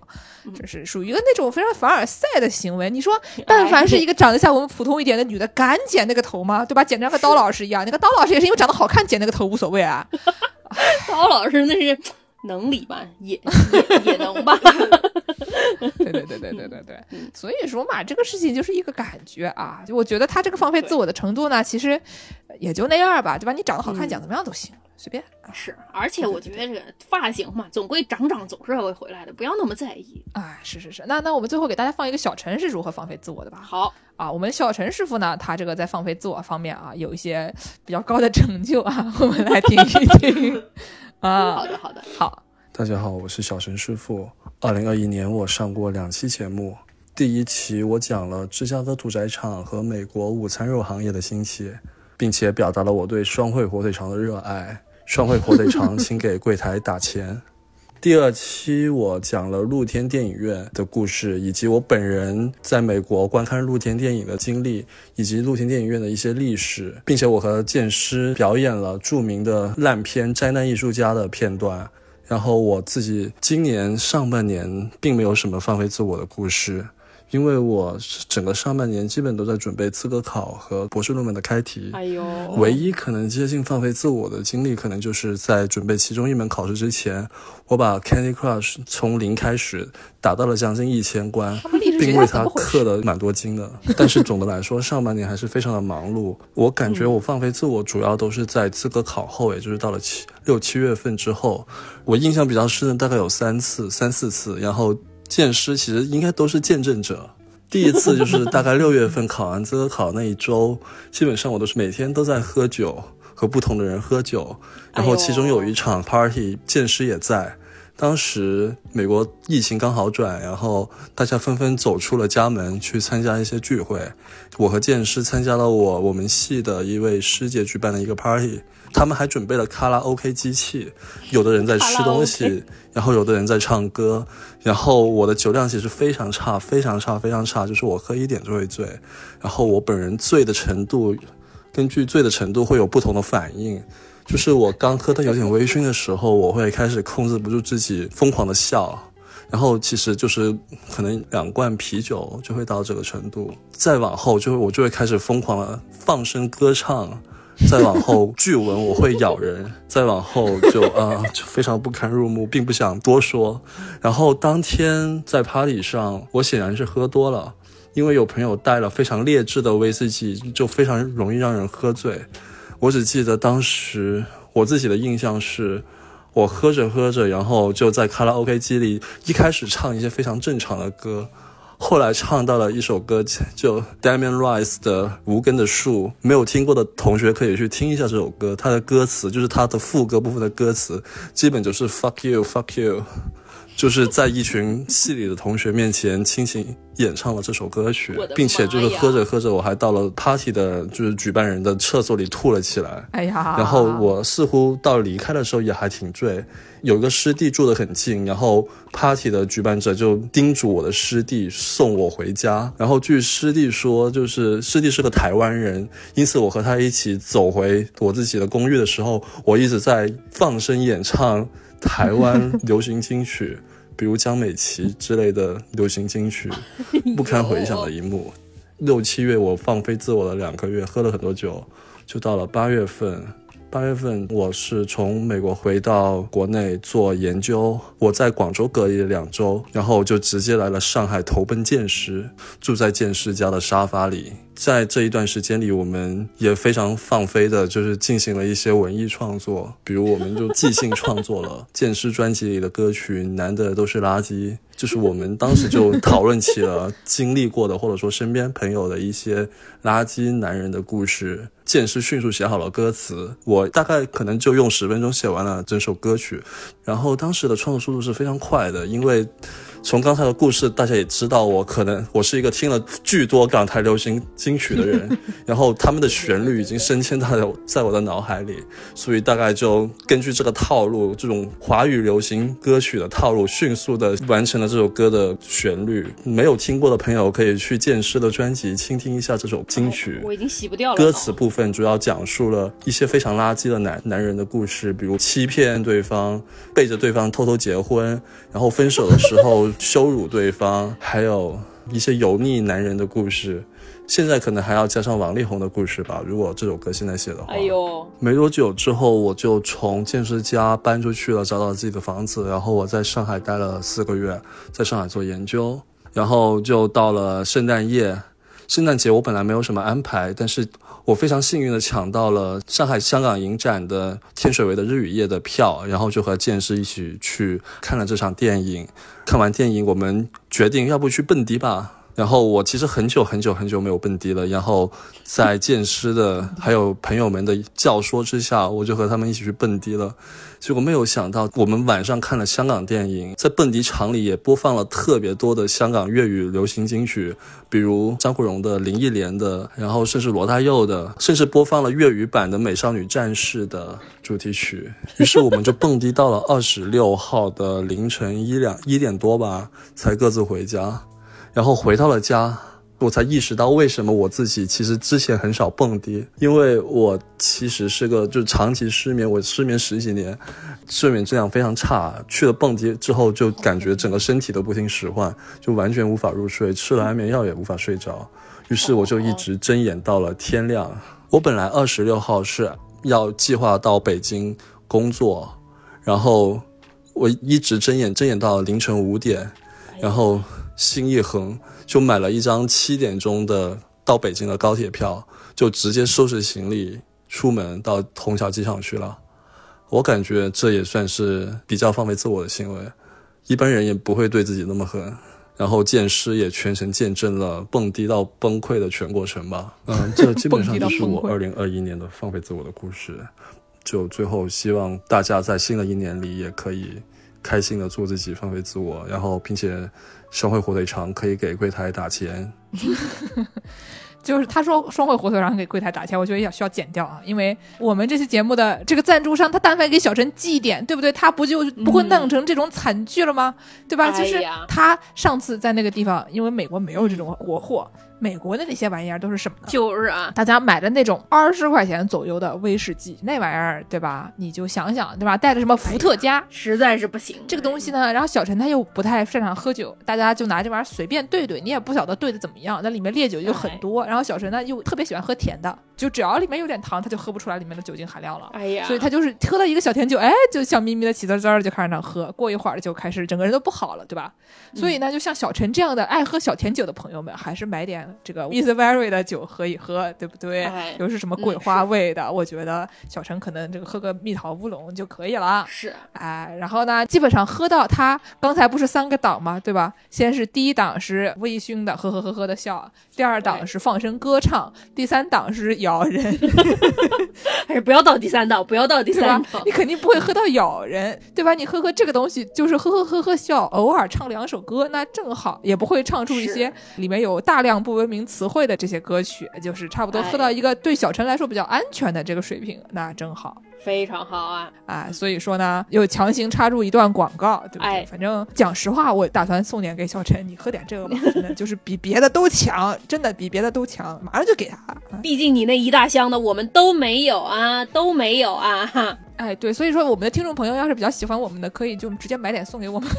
这是属于一个那种非常凡尔赛的行为。你说，<laughs> 但凡是一个长得像我们普通一点的女的，敢剪那个头吗？对吧？剪成和刀老师一样，那个刀老师也是因为长得好看剪那个头无所谓啊。<laughs> 刀老师那是。能理吧，<laughs> 也也也能吧。<laughs> 对对对对对对对，所以说嘛，这个事情就是一个感觉啊。就我觉得他这个放飞自我的程度呢，其实也就那样吧，对吧？你长得好看，讲怎么样都行，随便。是，而且我觉得这个发型嘛，总归长长总是会回来的，不要那么在意。哎，是是是。那那我们最后给大家放一个小陈是如何放飞自我的吧。好啊，我们小陈师傅呢，他这个在放飞自我方面啊，有一些比较高的成就啊，我们来听一听。<laughs> 啊，好的好的好。大家好，我是小陈师傅。二零二一年我上过两期节目，第一期我讲了芝加哥屠宰场和美国午餐肉行业的兴起，并且表达了我对双汇火腿肠的热爱。双汇火腿肠，请给柜台打钱。第二期我讲了露天电影院的故事，以及我本人在美国观看露天电影的经历，以及露天电影院的一些历史，并且我和剑师表演了著名的烂片《灾难艺术家》的片段。然后我自己今年上半年并没有什么放飞自我的故事，因为我整个上半年基本都在准备资格考和博士论文的开题。哎呦，唯一可能接近放飞自我的经历，可能就是在准备其中一门考试之前，我把 Candy Crush 从零开始打到了将近一千关，并为它氪了蛮多金的。但是总的来说，上半年还是非常的忙碌。我感觉我放飞自我主要都是在资格考后，也就是到了七六七月份之后。我印象比较深的大概有三次、三四次，然后剑师其实应该都是见证者。第一次就是大概六月份考完资格考那一周，基本上我都是每天都在喝酒，和不同的人喝酒。然后其中有一场 party，剑师也在，当时美国疫情刚好转，然后大家纷纷走出了家门去参加一些聚会。我和剑师参加了我我们系的一位师姐举办的一个 party，他们还准备了卡拉 OK 机器，有的人在吃东西，然后有的人在唱歌。然后我的酒量其实非常差，非常差，非常差，就是我喝一点就会醉。然后我本人醉的程度，根据醉的程度会有不同的反应。就是我刚喝的有点微醺的时候，我会开始控制不住自己疯狂的笑，然后其实就是可能两罐啤酒就会到这个程度，再往后就会我就会开始疯狂的放声歌唱，再往后据闻我会咬人，再往后就啊就非常不堪入目，并不想多说。然后当天在 party 上，我显然是喝多了，因为有朋友带了非常劣质的威士忌，就非常容易让人喝醉。我只记得当时我自己的印象是，我喝着喝着，然后就在卡拉 OK 机里一开始唱一些非常正常的歌，后来唱到了一首歌，就 Damien Rice 的《无根的树》。没有听过的同学可以去听一下这首歌，它的歌词就是它的副歌部分的歌词，基本就是 Fuck you, Fuck you。就是在一群系里的同学面前倾情演唱了这首歌曲，并且就是喝着喝着，我还到了 party 的，就是举办人的厕所里吐了起来。哎呀！然后我似乎到离开的时候也还挺醉，有个师弟住得很近，然后 party 的举办者就叮嘱我的师弟送我回家。然后据师弟说，就是师弟是个台湾人，因此我和他一起走回我自己的公寓的时候，我一直在放声演唱。台湾流行金曲，<laughs> 比如江美琪之类的流行金曲，<laughs> 不堪回想的一幕。六七月我放飞自我了两个月，喝了很多酒，就到了八月份。八月份我是从美国回到国内做研究，我在广州隔离了两周，然后就直接来了上海投奔剑师，住在剑师家的沙发里。在这一段时间里，我们也非常放飞的，就是进行了一些文艺创作，比如我们就即兴创作了剑师专辑里的歌曲《男的都是垃圾》，就是我们当时就讨论起了经历过的或者说身边朋友的一些垃圾男人的故事。剑师迅速写好了歌词，我大概可能就用十分钟写完了整首歌曲。然后当时的创作速度是非常快的，因为从刚才的故事大家也知道，我可能我是一个听了巨多港台流行金曲的人，<laughs> 然后他们的旋律已经深嵌在了在我的脑海里，所以大概就根据这个套路，这种华语流行歌曲的套路，迅速的完成了这首歌的旋律。没有听过的朋友可以去剑师的专辑倾听一下这首金曲。我已经洗不掉了。歌词部分主要讲述了一些非常垃圾的男男人的故事，比如欺骗对方。背着对方偷偷结婚，然后分手的时候羞辱对方，还有一些油腻男人的故事。现在可能还要加上王力宏的故事吧。如果这首歌现在写的话，哎呦，没多久之后我就从建师家搬出去了，找到了自己的房子。然后我在上海待了四个月，在上海做研究。然后就到了圣诞夜，圣诞节我本来没有什么安排，但是。我非常幸运的抢到了上海香港影展的天水围的日与夜的票，然后就和剑师一起去看了这场电影。看完电影，我们决定要不去蹦迪吧。然后我其实很久很久很久没有蹦迪了，然后在剑师的还有朋友们的教唆之下，我就和他们一起去蹦迪了。结果没有想到，我们晚上看了香港电影，在蹦迪场里也播放了特别多的香港粤语流行金曲，比如张国荣的、林忆莲的，然后甚至罗大佑的，甚至播放了粤语版的《美少女战士》的主题曲。于是我们就蹦迪到了二十六号的凌晨一两一点多吧，才各自回家。然后回到了家，我才意识到为什么我自己其实之前很少蹦迪，因为我其实是个就长期失眠，我失眠十几年，睡眠质量非常差。去了蹦迪之后，就感觉整个身体都不听使唤，就完全无法入睡，吃了安眠药也无法睡着。于是我就一直睁眼到了天亮。我本来二十六号是要计划到北京工作，然后我一直睁眼睁眼到凌晨五点，然后。心一横，就买了一张七点钟的到北京的高铁票，就直接收拾行李出门到虹桥机场去了。我感觉这也算是比较放飞自我的行为，一般人也不会对自己那么狠。然后剑师也全程见证了蹦迪到崩溃的全过程吧。嗯，这 <laughs> 基本上就是我二零二一年的放飞自我的故事。就最后希望大家在新的一年里也可以。开心的做自己，放飞自我，然后并且双汇火腿肠可以给柜台打钱。<laughs> 就是他说双汇火腿肠给柜台打钱，我觉得也需要剪掉啊，因为我们这期节目的这个赞助商，他但凡给小陈寄一点，对不对？他不就不会弄成这种惨剧了吗？对吧？就是他上次在那个地方，因为美国没有这种国货，美国的那些玩意儿都是什么呢？就是啊，大家买的那种二十块钱左右的威士忌，那玩意儿对吧？你就想想对吧？带着什么伏特加，实在是不行。这个东西呢，然后小陈他又不太擅长喝酒，大家就拿这玩意儿随便兑兑，你也不晓得兑的怎么样，那里面烈酒就很多。然后小陈呢又特别喜欢喝甜的，就只要里面有点糖，他就喝不出来里面的酒精含量了。哎呀，所以他就是喝了一个小甜酒，哎，就笑眯眯的起滋滋儿就开始那喝，过一会儿就开始整个人都不好了，对吧？所以呢，就像小陈这样的爱喝小甜酒的朋友们，还是买点这个 Easy Very 的酒喝一喝，对不对？哎又是什么桂花味的，我觉得小陈可能这个喝个蜜桃乌龙就可以了。是，哎，然后呢，基本上喝到他刚才不是三个档吗？对吧？先是第一档是微醺的呵呵呵呵的笑，第二档是放声歌唱，第三档是咬人。<laughs> <laughs> 还是不要到第三档，不要到第三档？。你肯定不会喝到咬人，对吧？你喝喝这个东西，就是呵呵呵呵笑，偶尔唱两首歌，那正好，也不会唱出一些里面有大量不文明词汇的这些歌曲，就是差不多喝到一个对小陈来说比较安全的这个水平，那正好。非常好啊！啊，所以说呢，又强行插入一段广告，对不对？反正讲实话，我打算送点给小陈，你喝点这个吧，就是比别的都强，真的比别的都强，马上就给他。毕竟你那一大箱的我们都没有啊，都没有啊！哈，哎，对，所以说我们的听众朋友要是比较喜欢我们的，可以就直接买点送给我们，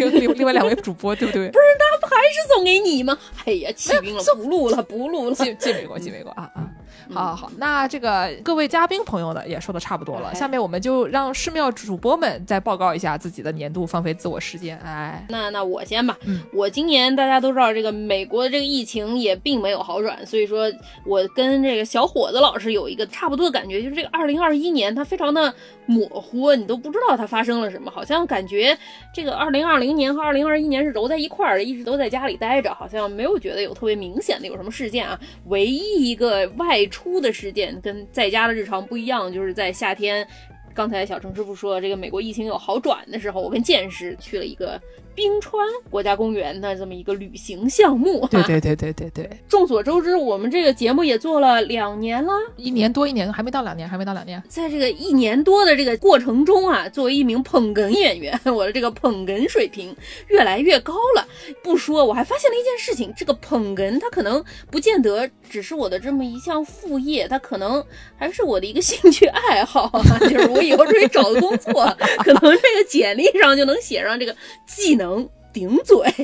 给另另外两位主播，对不对？不是，他不还是送给你吗？哎呀，气晕了，不录了，不录了。寄寄美国，寄美国啊啊！好好好，那这个各位嘉宾朋友呢，也说的差不多了，哎下面我们就让寺庙主播们再报告一下自己的年度放飞自我时间。哎，那那我先吧，嗯我今年大家都知道，这个美国的这个疫情也并没有好转，所以说我跟这个小伙子老师有一个差不多的感觉，就是这个二零二一年它非常的模糊，你都不知道它发生了什么，好像感觉这个二零二零年和二零二一年是揉在一块儿的，一直都在家里待着，好像没有觉得有特别明显的有什么事件啊。唯一一个外出的事件跟在家的日常不一样，就是在夏天。刚才小程师傅说，这个美国疫情有好转的时候，我跟剑师去了一个冰川国家公园的这么一个旅行项目。对对对对对对，<laughs> 众所周知，我们这个节目也做了两年了，一年多一年，还没到两年，还没到两年。在这个一年多的这个过程中啊，作为一名捧哏演员，我的这个捧哏水平越来越高了。不说，我还发现了一件事情，这个捧哏它可能不见得只是我的这么一项副业，它可能还是我的一个兴趣爱好啊。<laughs> 就是我以后出去找个工作，可能这个简历上就能写上这个技能顶嘴。<laughs>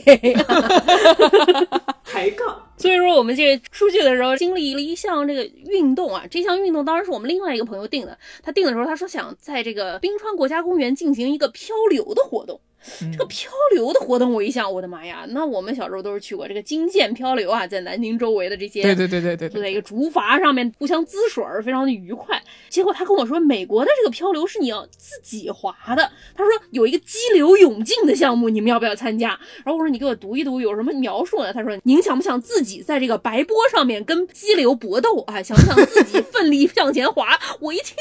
抬杠。所以说，我们这出去的时候经历了一项这个运动啊，这项运动当然是我们另外一个朋友定的。他定的时候，他说想在这个冰川国家公园进行一个漂流的活动。这个漂流的活动，我一想，我的妈呀！那我们小时候都是去过这个金剑漂流啊，在南京周围的这些，对对对对对就在一个竹筏上面互相滋水儿，非常的愉快。结果他跟我说，美国的这个漂流是你要自己划的。他说有一个激流勇进的项目，你们要不要参加？然后我说你给我读一读有什么描述呢？他说您想不想自己在这个白波上面跟激流搏斗啊？想不想自己 <laughs> 奋力向前滑？我一听，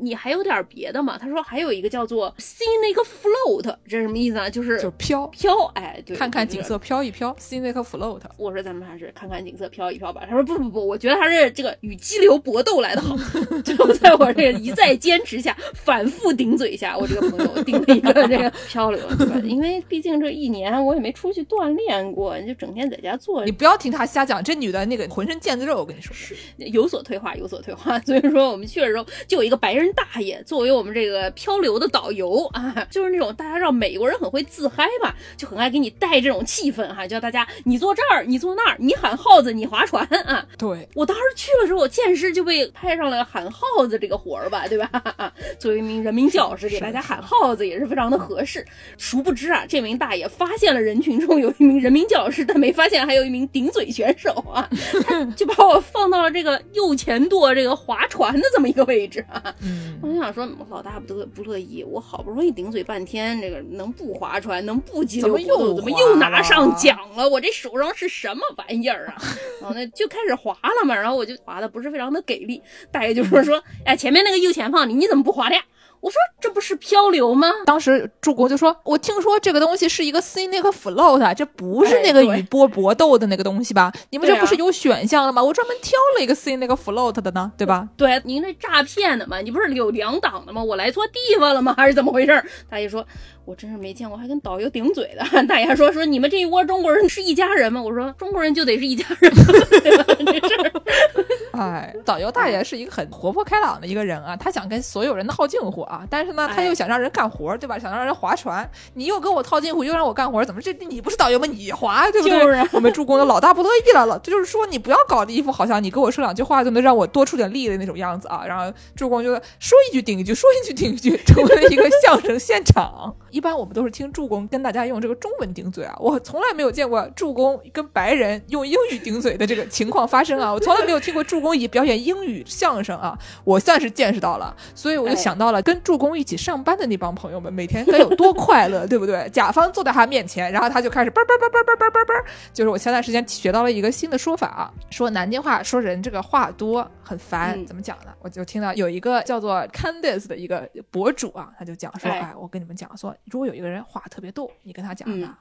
你还有点别的吗？他说还有一个叫做 scenic float，这是什么意思呢？就是就飘飘，哎，对，看看景色飘一飘，scenic float。我说咱们还是看看景色飘一飘吧。他说不不不，我觉得还是这个与激流搏斗来的好。<laughs> 就在我这个一再坚持下，反复顶嘴下，我这个朋友 <laughs> 定了一个这个 <laughs> 漂流，对吧？因为毕竟这一年我也没出去锻炼过，就整天在家坐你不要听他瞎讲，这女的那个浑身腱子肉，我跟你说。有所退化，有所退化。所以说我们去的时候，就有一个白人大爷作为我们这个漂流的导游啊，就是那种大家知道美国人很会自嗨嘛，就很爱给你带这种气氛哈、叫大家你坐这儿，你坐那儿，你喊号子，你划船啊。对我当时去了之后，见识就被派上了喊号子这个活儿吧，对吧？<laughs> 作为一名人民教师，给大家喊号子也是非常的合适。殊不知啊，这名大爷发现了人群中有一名人民教师，但没发现还有一名顶嘴选手啊，<laughs> 他就把我放到了这个右前舵这个划船的这么一个位置啊。嗯，我就想说，老大不得不乐意，我好不容易顶嘴半天，这个能不划船，能不激流怎么又怎么又拿上了奖了？我这手上是什么玩意儿啊？然 <laughs> 后那就开始划了嘛，然后我就划的不是非常的给力，大爷就说 <laughs> 说，哎，前面那个右前方你你怎么不划的呀？我说这不是漂流吗？当时助攻就说：“我听说这个东西是一个 scenic float，这不是那个与波搏斗的那个东西吧？你们这不是有选项了吗？我专门挑了一个 scenic float 的呢，对吧？对，您这诈骗的嘛？你不是有两档的吗？我来错地方了吗？还是怎么回事？大爷说，我真是没见过，还跟导游顶嘴的。<laughs> 大爷还说说你们这一窝中国人是一家人吗？我说中国人就得是一家人，对吧？这事儿哎，导游大爷是一个很活泼开朗的一个人啊，他想跟所有人套近乎啊，但是呢，他又想让人干活，对吧？想让人划船，你又跟我套近乎，又让我干活，怎么这你不是导游吗？你划，对不对？就是我们助攻的老大不乐意了老，这就是说你不要搞的一副好像你跟我说两句话就能让我多出点力的那种样子啊。然后助攻就说一句顶一句，说一句顶一句，成为了一个相声现场。一般我们都是听助攻跟大家用这个中文顶嘴啊，我从来没有见过助攻跟白人用英语顶嘴的这个情况发生啊，我从来没有听过助攻以表演英语相声啊，我算是见识到了，所以我就想到了跟助攻一起上班的那帮朋友们每天该有多快乐，<laughs> 对不对？甲方坐在他面前，然后他就开始叭叭叭叭叭叭叭叭，就是我前段时间学到了一个新的说法啊，说南京话说人这个话多很烦，嗯怎么讲呢？我就听到有一个叫做 Candice 的一个博主啊，他就讲说，哎哎，我跟你们讲说，如果有一个人话特别逗，你跟他讲嗯呢。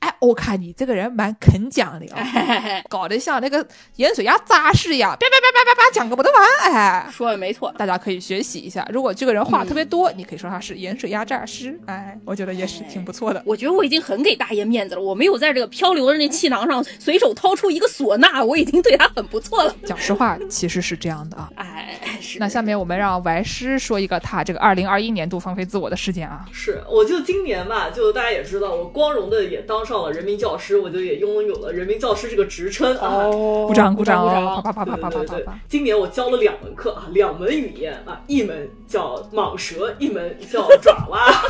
哎，我看你这个人蛮肯讲的哦，<laughs> 搞得像那个盐水鸭杂事一样，叭叭叭叭叭叭讲个不得完。哎，说的没错，大家可以学习一下。如果这个人话特别多，你可以说他是盐水鸭诈尸。哎，我觉得也是挺不错的。我觉得我已经很给大爷面子了，我没有在这个漂流的那气囊上随手掏出一个唢呐，我已经对他很不错了。讲实话，其实是这样的啊。哎，是那下面我们让白师说一个他这个二零二一年度放飞自我的事件啊。是，我就今年吧，就大家也知道，我光荣的也当上了人民教师，我就也拥有了人民教师这个职称啊。哦鼓掌鼓掌鼓哦！掌啪啪啪啪啪。今年我教了两门课啊，两门语言啊，一门叫蟒蛇，一门叫爪哇。<laughs>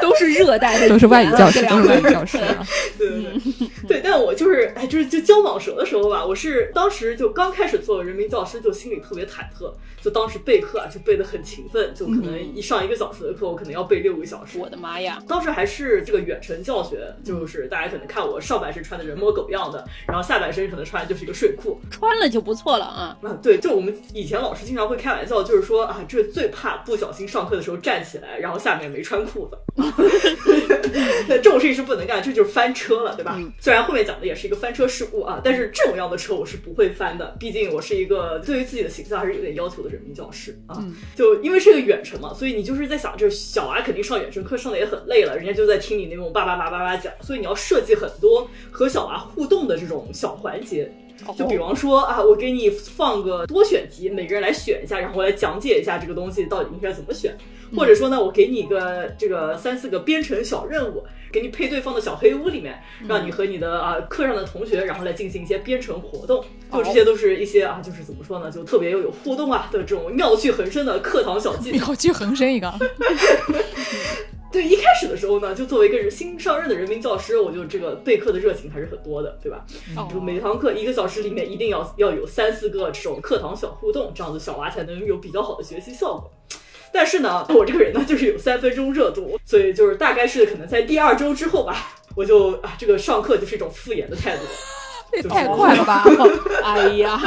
都是热带的都是外语教师，都是外语教师啊。对 <laughs> 对对，对，但我就是哎，就是就教蟒蛇的时候吧，我是当时就刚开始做人民教师，就心里特别忐忑，就当时备课啊，就备得很勤奋，就可能一上一个小时的课，我可能要备六个小时。我的妈呀！当时还是这个远程教学，就是大家可能看我上半身穿的人模狗样的，然后下半身可能穿的就是一个睡裤。穿了就不错了啊。啊，对，就我们以前老师经常会开玩笑，就是说啊，这最怕不小心上课的时候站起来，然后下面没穿裤子。<laughs> <laughs> 对，这种事情是不能干，这就是翻车了，对吧？虽然后面讲的也是一个翻车事故啊，但是这种样的车我是不会翻的，毕竟我是一个对于自己的形象还是有点要求的人民教师啊。就因为是个远程嘛，所以你就是在想，这小娃肯定上远程课上的也很累了，人家就在听你那种叭叭叭叭叭讲，所以你要设计很多和小娃互动的这种小环节。就比方说啊，我给你放个多选题，每个人来选一下，然后我来讲解一下这个东西到底应该怎么选。或者说呢，我给你一个这个三四个编程小任务，给你配对放到小黑屋里面，让你和你的啊课上的同学，然后来进行一些编程活动。就这些都是一些啊，就是怎么说呢，就特别又有互动啊的这种妙趣横生的课堂小技巧。妙趣横生一个。<laughs> 对，一开始的时候呢，就作为一个新上任的人民教师，我就这个备课的热情还是很多的，对吧？就每堂课一个小时里面一定要要有三四个这种课堂小互动，这样子小娃才能有比较好的学习效果。但是呢，我这个人呢，就是有三分钟热度，所以就是大概是可能在第二周之后吧，我就啊，这个上课就是一种敷衍的态度。这太快了吧！<laughs> 哎呀，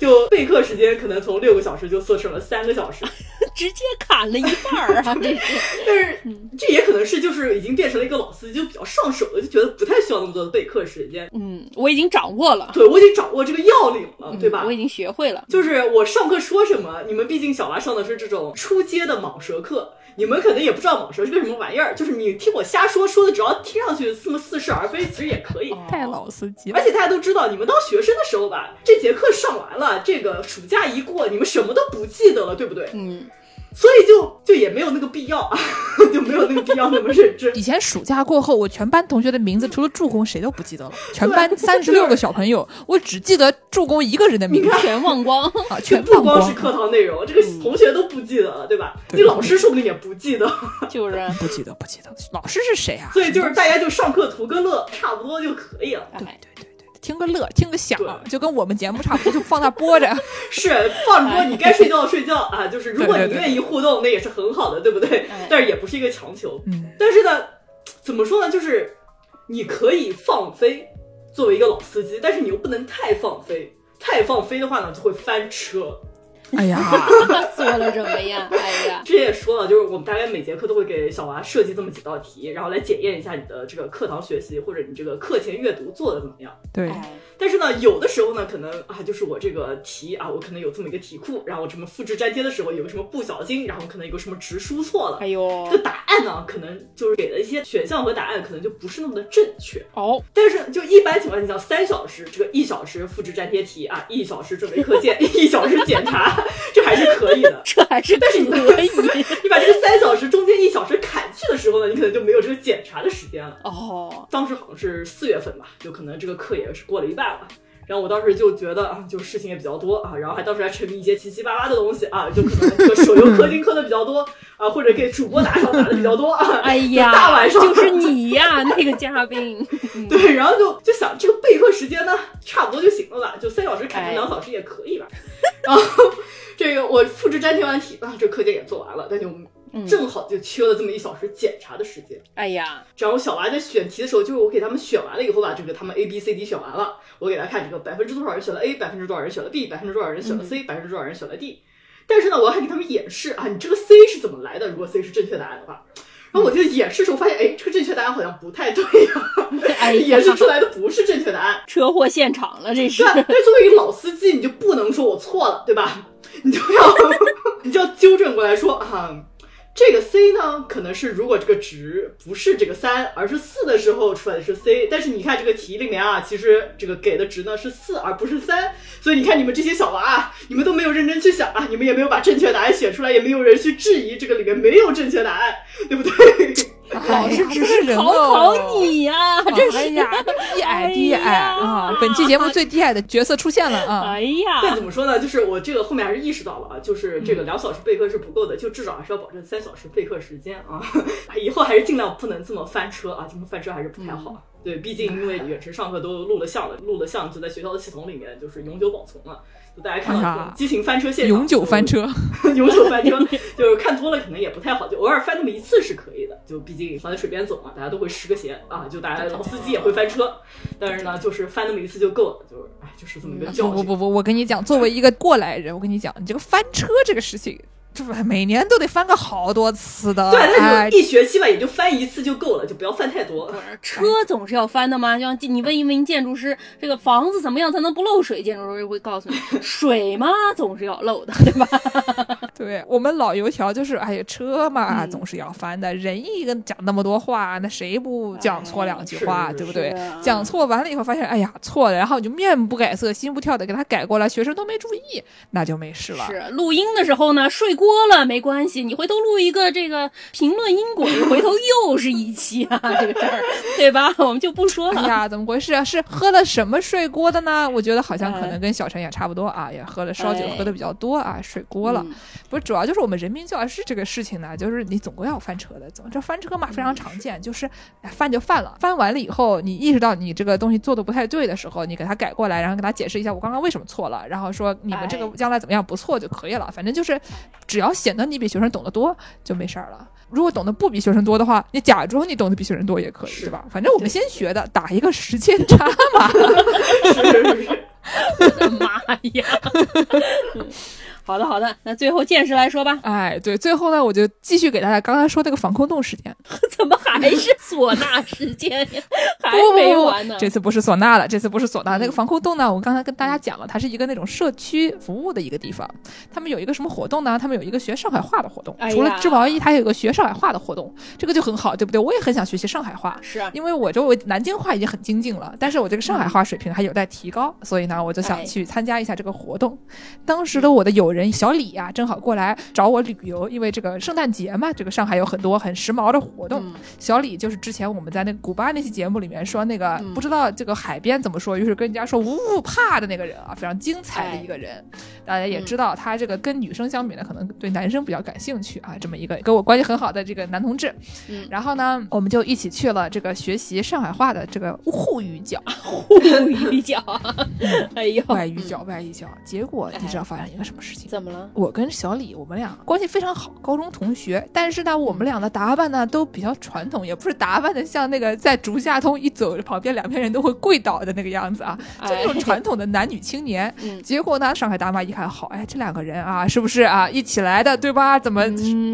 就备课时间可能从六个小时就缩成了三个小时，直接砍了一半儿啊！<laughs> 这是，但是这也可能是就是已经变成了一个老司机，就比较上手了，就觉得不太需要那么多的备课时间。嗯，我已经掌握了，对我已经掌握这个要领了，对吧？我已经学会了。就是我上课说什么，你们毕竟小娃上的是这种初阶的蟒蛇课，你们可能也不知道蟒蛇是个什么玩意儿，就是你听我瞎说，说的只要听上去这么似是而非，其实也可以。太老司机了。而且大家都知道，你们当学生的时候吧，这节课上完了，这个暑假一过，你们什么都不记得了，对不对？嗯。所以就就也没有那个必要啊，<laughs> 就没有那个必要那么认真。以前暑假过后，我全班同学的名字除了助攻谁都不记得了，全班三十六个小朋友，我只记得助攻一个人的名字，全忘光 <laughs> 啊，全不忘光。光是课堂内容，这个同学都不记得了，对吧？你老师说不定也不记得，<laughs> 就是不记得，不记得。老师是谁啊？所以就是大家就上课图个乐，差不多就可以了。对，听个乐，听个响，就跟我们节目差不多，就放那播着。<laughs> 是放着播，你该睡觉睡觉啊。就是如果你愿意互动，那也是很好的，对不对？但是也不是一个强求。嗯，但是呢，怎么说呢？就是你可以放飞，作为一个老司机，但是你又不能太放飞。太放飞的话呢，就会翻车。哎呀，<laughs> 做了什么呀？<laughs> 哎呀，之前也说了，就是我们大概每节课都会给小娃设计这么几道题，然后来检验一下你的这个课堂学习或者你这个课前阅读做的怎么样。对，但是呢，有的时候呢，可能啊，就是我这个题啊，我可能有这么一个题库，然后我这么复制粘贴的时候有个什么不小心，然后可能有个什么值输错了，哎呦，这个答案呢，可能就是给的一些选项和答案可能就不是那么的正确。哦，但是就一般情况下，像三小时这个一小时复制粘贴题啊，一小时准备课件，一小时检查 <laughs> <laughs> 这还是可以的，这还是但是你可以。<laughs> 你把这个三小时中间一小时砍去的时候呢，你可能就没有这个检查的时间了。哦，当时好像是四月份吧，就可能这个课也是过了一半了。然后我当时就觉得啊，就事情也比较多啊，然后还当时还沉迷一些七七八八的东西啊，就可能这个手游氪金氪的比较多啊，或者给主播打赏打的比较多啊。哎呀，大晚上就是你呀，<laughs> 那个嘉宾。<laughs> 对，然后就就想这个备课时间呢，差不多就行了吧，就三小时砍成哎两小时也可以吧。<laughs> 然后这个我复制粘贴完题啊，这课件也做完了，但就正好就缺了这么一小时检查的时间。哎呀，然后小娃在选题的时候，就是我给他们选完了以后吧，这个他们 A B C D 选完了，我给他看这个百分之多少人选了 A，百分之多少人选了 B，百分之多少人选了 C，百分之多少人选了 D。但是呢，我还给他们演示啊，你这个 C 是怎么来的？如果 C 是正确答案的话。然后我就演示的时候发现，哎，这个正确答案好像不太对 <laughs> 呀、哎演示出来的不是正确答案。车祸现场了，这是但作为一个老司机，你就不能说我错了，对吧？你就要 <laughs> 你就要纠正过来说啊，这个 C 呢，可能是如果这个值不是这个三，而是四的时候出来的是 C。但是你看这个题里面啊，其实这个给的值呢是四，而不是三。所以你看你们这些小娃啊，你们都没有认真去想啊，你们也没有把正确答案写出来，也没有人去质疑这个里面没有正确答案，对不对？<laughs> 老师只是考哦考你 <laughs> 呀，真是低矮低矮啊！本期节目最低矮的角色出现了啊！哎呀，但怎么说呢？就是我这个后面还是意识到了啊，就是这个两小时备课是不够的，就至少还是要保证三小时备课时间啊。<laughs> 以后还是尽量不能这么翻车啊，这么翻车还是不太好。对，毕竟因为远程上课都录了像了，录了像就在学校的系统里面就是永久保存了。就大家看到这种激情翻车现场，永久翻车，<laughs> 永久翻车，就是看多了可能也不太好，就偶尔翻那么一次是可以的。就毕竟放在水边走嘛，大家都会湿个鞋啊，就大家老司机也会翻车，但是呢，就是翻那么一次就够了，就是哎，就是这么一个教训。不不不不，我跟你讲，作为一个过来人，我跟你讲，你这个翻车这个事情。就 <laughs> 是每年都得翻个好多次的，对，那就一学期吧，也就翻一次就够了，就不要翻太多。<laughs> 车总是要翻的嘛，像你问一问建筑师，这个房子怎么样才能不漏水？建筑师会告诉你，<laughs> 水嘛总是要漏的，对吧？对我们老油条就是，哎呀，车嘛、嗯总是要翻的，人一个讲那么多话，那谁不讲错两句话，哎对不对啊？讲错完了以后发现，哎呀，错了，然后你就面不改色心不跳的给他改过来，学生都没注意，那就没事了。是录音的时候呢，睡锅了没关系，你回头录一个这个评论音轨，回头又是一期啊，这个事儿，对吧？<laughs> 我们就不说了。哎呀，怎么回事啊？是喝了什么睡锅的呢？我觉得好像可能跟小陈也差不多啊，也喝了烧酒哎喝的比较多啊，睡锅了。嗯不是，主要就是我们人民教师这个事情呢，就是你总归要翻车的。怎么这翻车嘛，非常常见，就是哎翻就翻了，翻完了以后，你意识到你这个东西做的不太对的时候，你给他改过来，然后给他解释一下我刚刚为什么错了，然后说你们这个哎将来怎么样不错就可以了。反正就是只要显得你比学生懂得多就没事儿了。如果懂得不比学生多的话，你假装你懂得比学生多也可以，对吧？反正我们先学的，打一个时间差嘛。<laughs> <laughs> <laughs> 我的妈呀！好的好的，那最后见识来说吧。哎，对，最后呢，我就继续给大家刚才说那个防空洞事件。<laughs> 怎么还是唢呐时间呀？<laughs> 还不没完呢。这次不是唢呐了，这次不是唢呐。那个防空洞呢，我刚才跟大家讲了，它是一个那种社区服务的一个地方。他们有一个什么活动呢？他们有一个学上海话的活动。哎除了织毛衣，它还有一个学上海话的活动，这个就很好，对不对？我也很想学习上海话，是啊，因为我周围南京话已经很精进了，但是我这个上海话水平还有待提高，所以呢，我就想哎去参加一下这个活动。当时的我的友人小李啊，正好过来找我旅游，因为这个圣诞节嘛，这个上海有很多很时髦的活动。嗯小李就是之前我们在那个古巴那期节目里面说那个、嗯不知道这个海边怎么说，于是跟人家说呜呜怕的那个人啊，非常精彩的一个人。大家也知道，他这个跟女生相比呢，可能对男生比较感兴趣啊，这么一个跟我关系很好的这个男同志。嗯然后呢，我们就一起去了这个学习上海话的这个沪语角，<laughs> 沪语角，哎呦，外语角，外语角。结果你知道发生一个什么事情？怎么了？我跟小李，我们俩关系非常好，高中同学。但是呢，我们俩的打扮呢都比较传统，也不是打扮的像那个在竹下通一走，旁边两边人都会跪倒的那个样子啊，就那种传统的男女青年。嗯结果呢，上海大妈一看，好，哎，这两个人啊，是不是啊一起来的，对吧？怎么，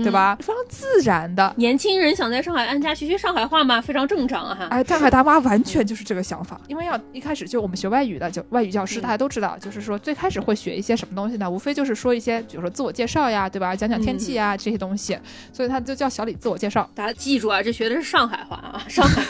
对吧？非常自然的。年轻人想在上海安家学学上海话嘛，非常正常啊哈。哎，上海大妈完全就是这个想法，因为要一开始就我们学外语的，就外语教师，大家都知道，就是说最开始会学一些什么东西呢？无非就是说一些，比如说自我介绍呀，对吧？讲讲天气呀、这些东西，所以他就叫小李自我介绍。大家记住啊，这学的是上海话啊，上海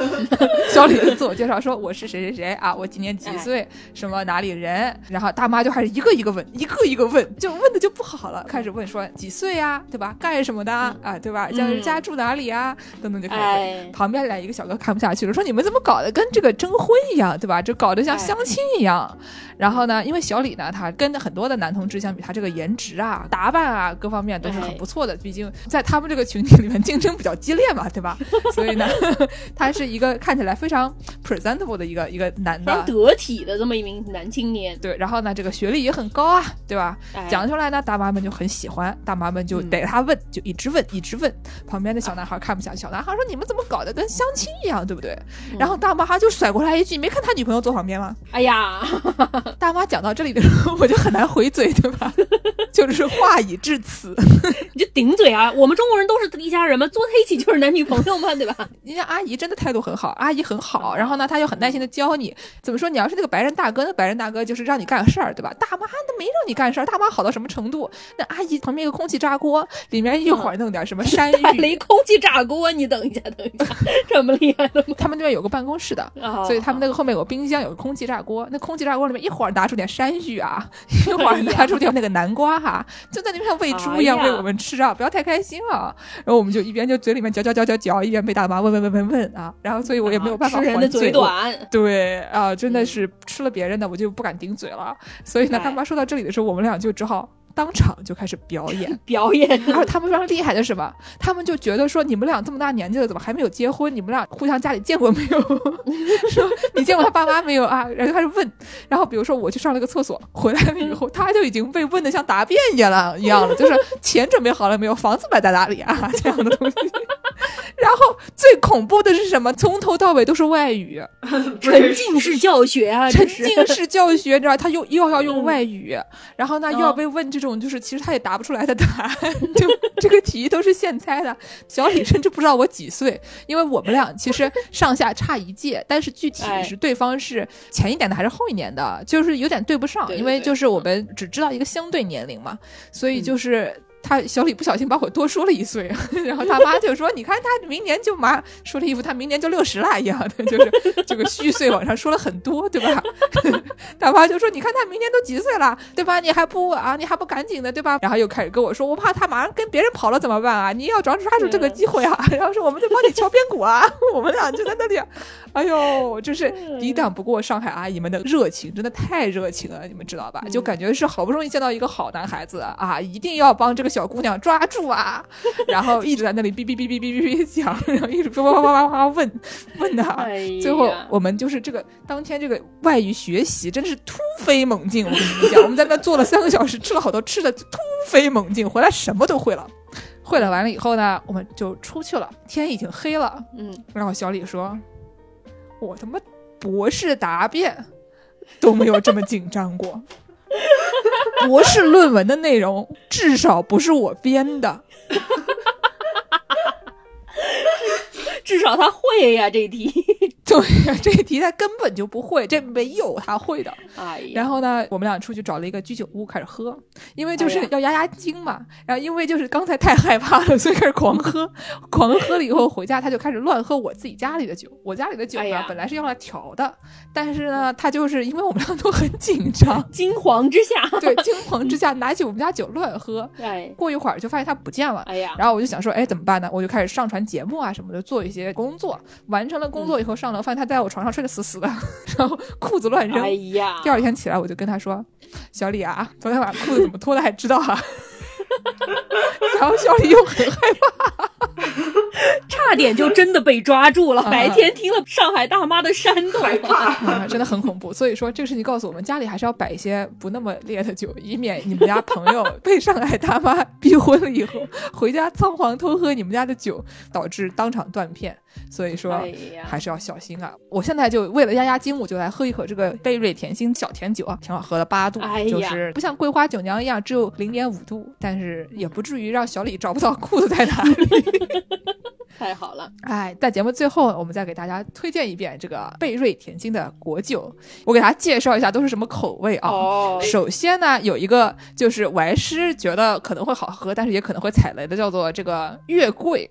<laughs> 小李的自我介绍说我是谁谁谁啊，我今年几岁，什么哪里人，然后大妈就开始一个一个问，一个一个问，就问的就不好了，开始问说几岁呀，对吧？干什么的啊，对吧？家家住哪里啊，等等就开始问。哎旁边来一个小哥看不下去了，说你们怎么搞得跟这个征婚一样，对吧？就搞得像相亲一样。然后呢，因为小李呢，他跟很多的男同志相比，他这个颜值啊、打扮啊各方面都是很不错的。毕竟在他们这个群体里面竞争比较激烈嘛，对吧？所以呢，<laughs> 他是一个看起来非常 presentable 的一个一个男的非常，得体的这么一名男青年。对，然后呢，这个学历也很高啊，对吧？哎讲出来呢，大妈们就很喜欢，大妈们就逮他问，就一直问，一直问。旁边的小男孩看不下去，小男孩说：“你们怎么搞得跟相亲一样，对不对？”然后大妈就甩过来一句：“没看他女朋友坐旁边吗？”哎呀，大妈讲到这里的时候，我就很难回嘴，对吧？<laughs> 就是话已至此，<laughs> 你就顶嘴啊！我们中国人都是一家人嘛，坐在一起就是男女朋友嘛，对吧？<laughs> 人家阿姨真的态度很好，阿姨很好，然后呢，她又很耐心的教你怎么说。你要是那个白人大哥，那白人大哥就是让你干事儿，对吧？大妈那没让你干事儿，大妈好到什么程度？那阿姨旁边一个空气炸锅，里面一会儿弄点什么山芋，空气炸锅，你等一下，等一下，这么厉害的吗？他们那边有个办公室的，哦所以他们那个后面有个冰箱，有个空气炸锅。那空气炸锅里面一会儿拿出点山芋啊，一会儿拿出点那个南瓜哈、就在那边像喂猪一样喂我们吃啊，不要太开心啊。然后我们就一边就嘴里面嚼嚼嚼嚼嚼，一边被大妈问问问问问啊。然后所以我也没有办法吃人的还嘴对啊，真的是吃了别人的，我就不敢顶嘴了。所以呢，哎大妈说到这里的时候，我们俩就只好。当场就开始表 <laughs> 演，表演。然后他们非常厉害的是什么？他们就觉得说，你们俩这么大年纪了，怎么还没有结婚？你们俩互相家里见过没有？<laughs> 说你见过他爸妈没有啊？然后就开始问。然后比如说我去上了个厕所，回来了以后，他就已经被问的像答辩一样了，一样了，就是钱准备好了没有？房子买在哪里啊？<laughs> 这样的东西。然后最恐怖的是什么？从头到尾都是外语，沉浸式教学啊，沉浸式教学，你知道，他又又要用外语，然后呢又要被问这种就是其实他也答不出来的答案，<laughs> 就这个题都是现猜的。小李甚至不知道我几岁，因为我们俩其实上下差一届，但是具体哎是对方是前一年的还是后一年的，就是有点对不上，因为就是我们只知道一个相对年龄嘛，所以就是。他小李不小心把我多说了一岁，<laughs> 然后他妈就说：“你看他明年就马说了衣服他明年就六十了一样的，就是 <laughs> 这个虚岁往上说了很多，对吧？” <laughs> 大妈就说：“你看他明年都几岁了，对吧？你还不啊，你还不赶紧的，对吧？”然后又开始跟我说：“我怕他马上跟别人跑了怎么办啊？你要抓抓住这个机会啊！”然后说：“我们就帮你敲边鼓啊！”我们俩就在那里，哎呦，就是抵挡不过上海阿姨们的热情，真的太热情了，你们知道吧？就感觉是好不容易见到一个好男孩子啊，一定要帮这个小姑娘抓住啊！<laughs> 然后一直在那里哔哔哔哔哔哔哔讲，然后一直叭叭叭叭叭问问他，最后我们就是这个当天这个外语学习真的是突飞猛进，我跟你们讲，我们在那坐了三个小时，吃了好多吃的，突飞猛进，回来什么都会了。会了完了以后呢，我们就出去了，天已经黑了。嗯，然后小李说：“我他妈博士答辩都没有这么紧张过，<laughs> 博士论文的内容至少不是我编的。<laughs> ”至少他会呀这题。对呀，这一题他根本就不会，<laughs> 这没有他会的。哎，然后呢，我们俩出去找了一个居酒屋开始喝，因为就是要压压惊嘛。然后因为就是刚才太害怕了，所以开始狂喝，<laughs> 狂喝了以后回家他就开始乱喝我自己家里的酒。我家里的酒呢，哎本来是用来调的，但是呢，他就是因为我们俩都很紧张，<laughs> 惊慌之下，对惊慌之下拿起我们家酒乱喝。哎，过一会儿就发现他不见了，哎呀然后我就想说，哎，怎么办呢？我就开始上传节目啊什么的，做一些工作。完成了工作以后上楼，发现他在我床上睡得死死的，然后裤子乱扔。哎呀第二天起来我就跟他说：“小李啊，昨天晚上裤子怎么脱的还知道啊？” <laughs> 然后小李又很害怕，<laughs> 差差点就真的被抓住了。白天听了上海大妈的煽动，害怕，啊，真的很恐怖。所以说，这个事情告诉我们，家里还是要摆一些不那么烈的酒，以免你们家朋友 <laughs> 被上海大妈逼婚了以后，回家仓皇偷喝你们家的酒，导致当场断片。所以说还是要小心啊！我现在就为了压压惊，我就来喝一口这个贝瑞甜心小甜酒啊，挺好喝的，八度，哎就是不像桂花酒酿一样只有零点五度，但是也不至于让小李找不到裤子在哪里。<laughs> 太好了。哎，在节目最后，我们再给大家推荐一遍这个贝瑞甜心的果酒。我给大家介绍一下都是什么口味啊。哦首先呢，有一个就是我还是觉得可能会好喝，但是也可能会踩雷的，叫做这个月桂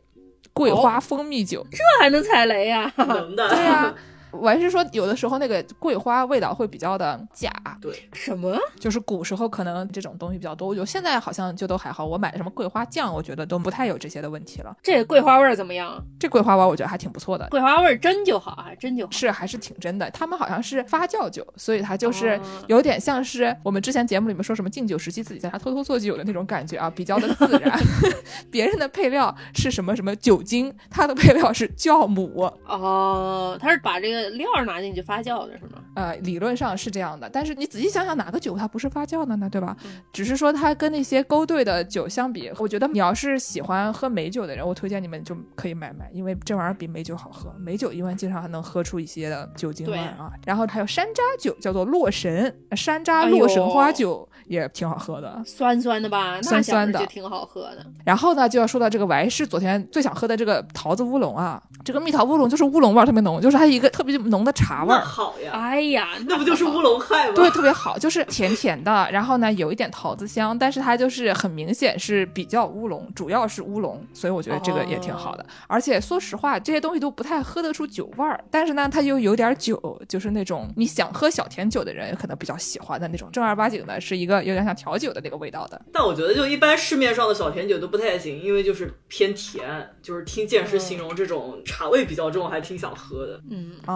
桂花蜂蜜酒。这还能踩雷呀、<laughs> 能的。对呀、我还是说有的时候那个桂花味道会比较的假，对，什么？就是古时候可能这种东西比较多，我觉得现在好像就都还好。我买的什么桂花酱，我觉得都不太有这些的问题了。这桂花味儿怎么样？这桂花味儿我觉得还挺不错的，桂花味儿真就好啊，真就好。是还是挺真的。他们好像是发酵酒，所以它就是哦有点像是我们之前节目里面说什么敬酒时期自己在家偷偷做酒的那种感觉啊，比较的自然。<laughs> 别人的配料是什么什么酒精，它的配料是酵母。哦，他是把这个料儿拿进去发酵的是吗？呃，理论上是这样的，但是你仔细想想，哪个酒它不是发酵的呢？对吧？嗯只是说它跟那些勾兑的酒相比，我觉得你要是喜欢喝美酒的人，我推荐你们就可以买买，因为这玩意儿比美酒好喝。美酒因为经常还能喝出一些的酒精味啊。然后还有山楂酒，叫做洛神，山楂洛神花酒也挺好喝的。酸酸的吧？酸酸的就挺好喝的。然后呢，就要说到这个我还是昨天最想喝的这个桃子乌龙啊，这个蜜桃乌龙就是乌龙味儿特别浓，就是它一个特别浓的茶味儿。好呀，哎呀，那不就是乌龙派吗？对，特别好，就是甜甜的，然后呢有一点桃子香，但是它就是很明显是比较乌龙，主要是乌龙，所以我觉得这个也挺好的。哦而且说实话，这些东西都不太喝得出酒味儿，但是呢，它又有点酒，就是那种你想喝小甜酒的人可能比较喜欢的那种正儿八经的，是一个有点像调酒的那个味道的。但我觉得就一般市面上的小甜酒都不太行，因为就是偏甜，就是听剑师形容这种茶味比较重，还挺想喝的。嗯啊、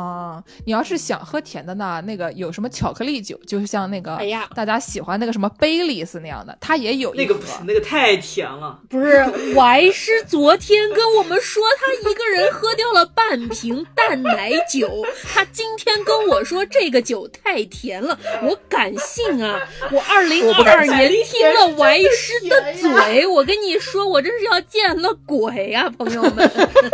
你要是想喝甜的呢，那个有什么巧克力酒，就是像那个哎呀大家喜欢那个什么贝利斯那样的，它也有一盒那个不行，那个太甜了。不是，怀师昨天跟我们说他一个人喝掉了半瓶淡奶酒，他今天跟我说这个酒太甜了，<laughs> 我敢信啊！我二零二二年听了怀师的嘴，我跟你说，我真是要见了鬼啊，朋友们！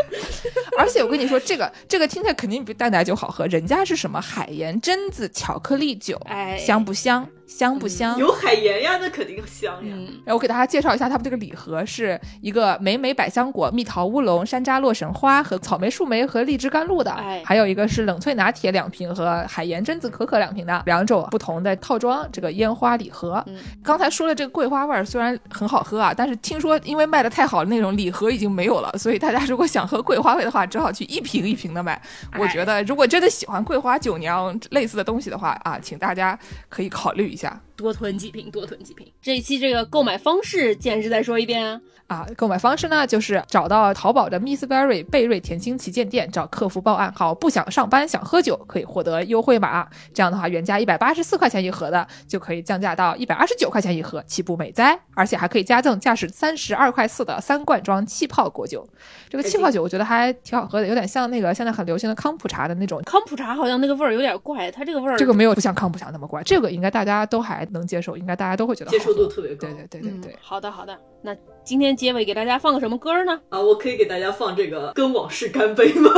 <laughs> 而且我跟你说，这个这个听起来肯定比淡奶酒好喝，人家是什么海盐榛子巧克力酒，哎香不香？香不香？有海盐呀，那肯定香呀。然后我给大家介绍一下，他们这个礼盒是一个美美百香果、蜜桃乌龙、山楂洛神花和草莓树莓和荔枝甘露的，哎还有一个是冷萃拿铁两瓶和海盐榛子可可两瓶的两种不同的套装这个烟花礼盒。嗯刚才说的这个桂花味儿虽然很好喝啊，但是听说因为卖的太好，那种礼盒已经没有了，所以大家如果想喝桂花味的话，只好去一瓶一瓶的买。我觉得如果真的喜欢桂花酒酿类似的东西的话啊，请大家可以考虑一下。多囤几瓶，多囤几瓶。这一期这个购买方式，简直再说一遍啊。啊，购买方式呢，就是找到淘宝的 Miss Berry 贝瑞甜心旗舰店，找客服报暗号“不想上班想喝酒”，可以获得优惠码。这样的话，原价一百八十四块钱一盒的，就可以降价到一百二十九块钱一盒，岂不美哉？而且还可以加赠价值三十二块四的三罐装气泡果酒。这个气泡酒我觉得还挺好喝的，有点像那个现在很流行的康普茶的那种。康普茶好像那个味儿有点怪，它这个味儿这个没有不像康普茶那么怪，这个应该大家都还能接受，应该大家都会觉得接受度特别高。对对对对对。嗯好的好的，那今天结尾给大家放个什么歌呢？啊，我可以给大家放这个《跟往事干杯》吗？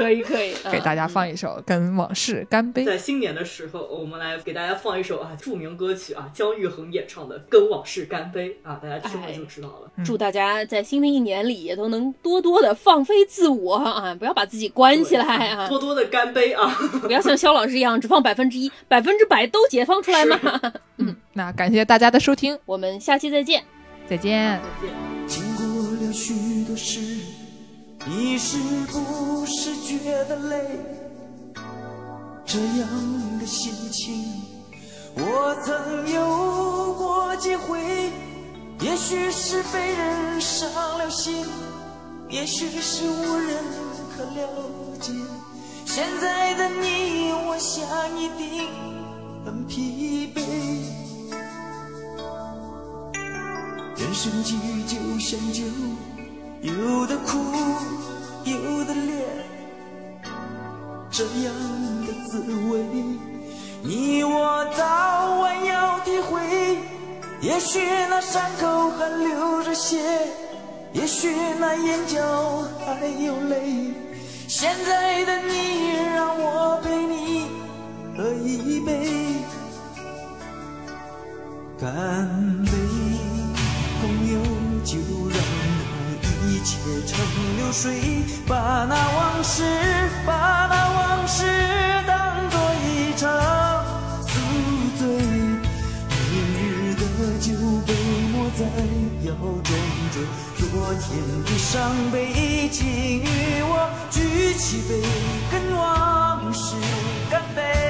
可以可以，嗯给大家放一首《跟往事干杯》。在新年的时候，我们来给大家放一首啊著名歌曲啊，姜育恒演唱的《跟往事干杯》啊，大家听了就知道了。祝大家在新的一年里也都能多多的放飞自我啊，不要把自己关起来啊，多多的干杯啊！<laughs> 不要像肖老师一样只放百分之一，百分之百都解放出来嘛。嗯，那感谢大家的收听，我们下期再见，再见。再见。经过了许多事，你是不是觉得累？这样的心情，我曾有过几回。也许是被人伤了心，也许是无人可了解。现在的你，我想一定很疲惫。人生际遇就像酒，有的苦，有的烈，这样的滋味，你我早晚要体会。也许那伤口还流着血，也许那眼角还有泪。现在的你，让我陪你喝一杯，干杯，一切成流水，把那往事，把那往事当作一场宿醉。明日的酒杯莫再摇装着昨天的伤悲，请与我举起杯，跟往事干杯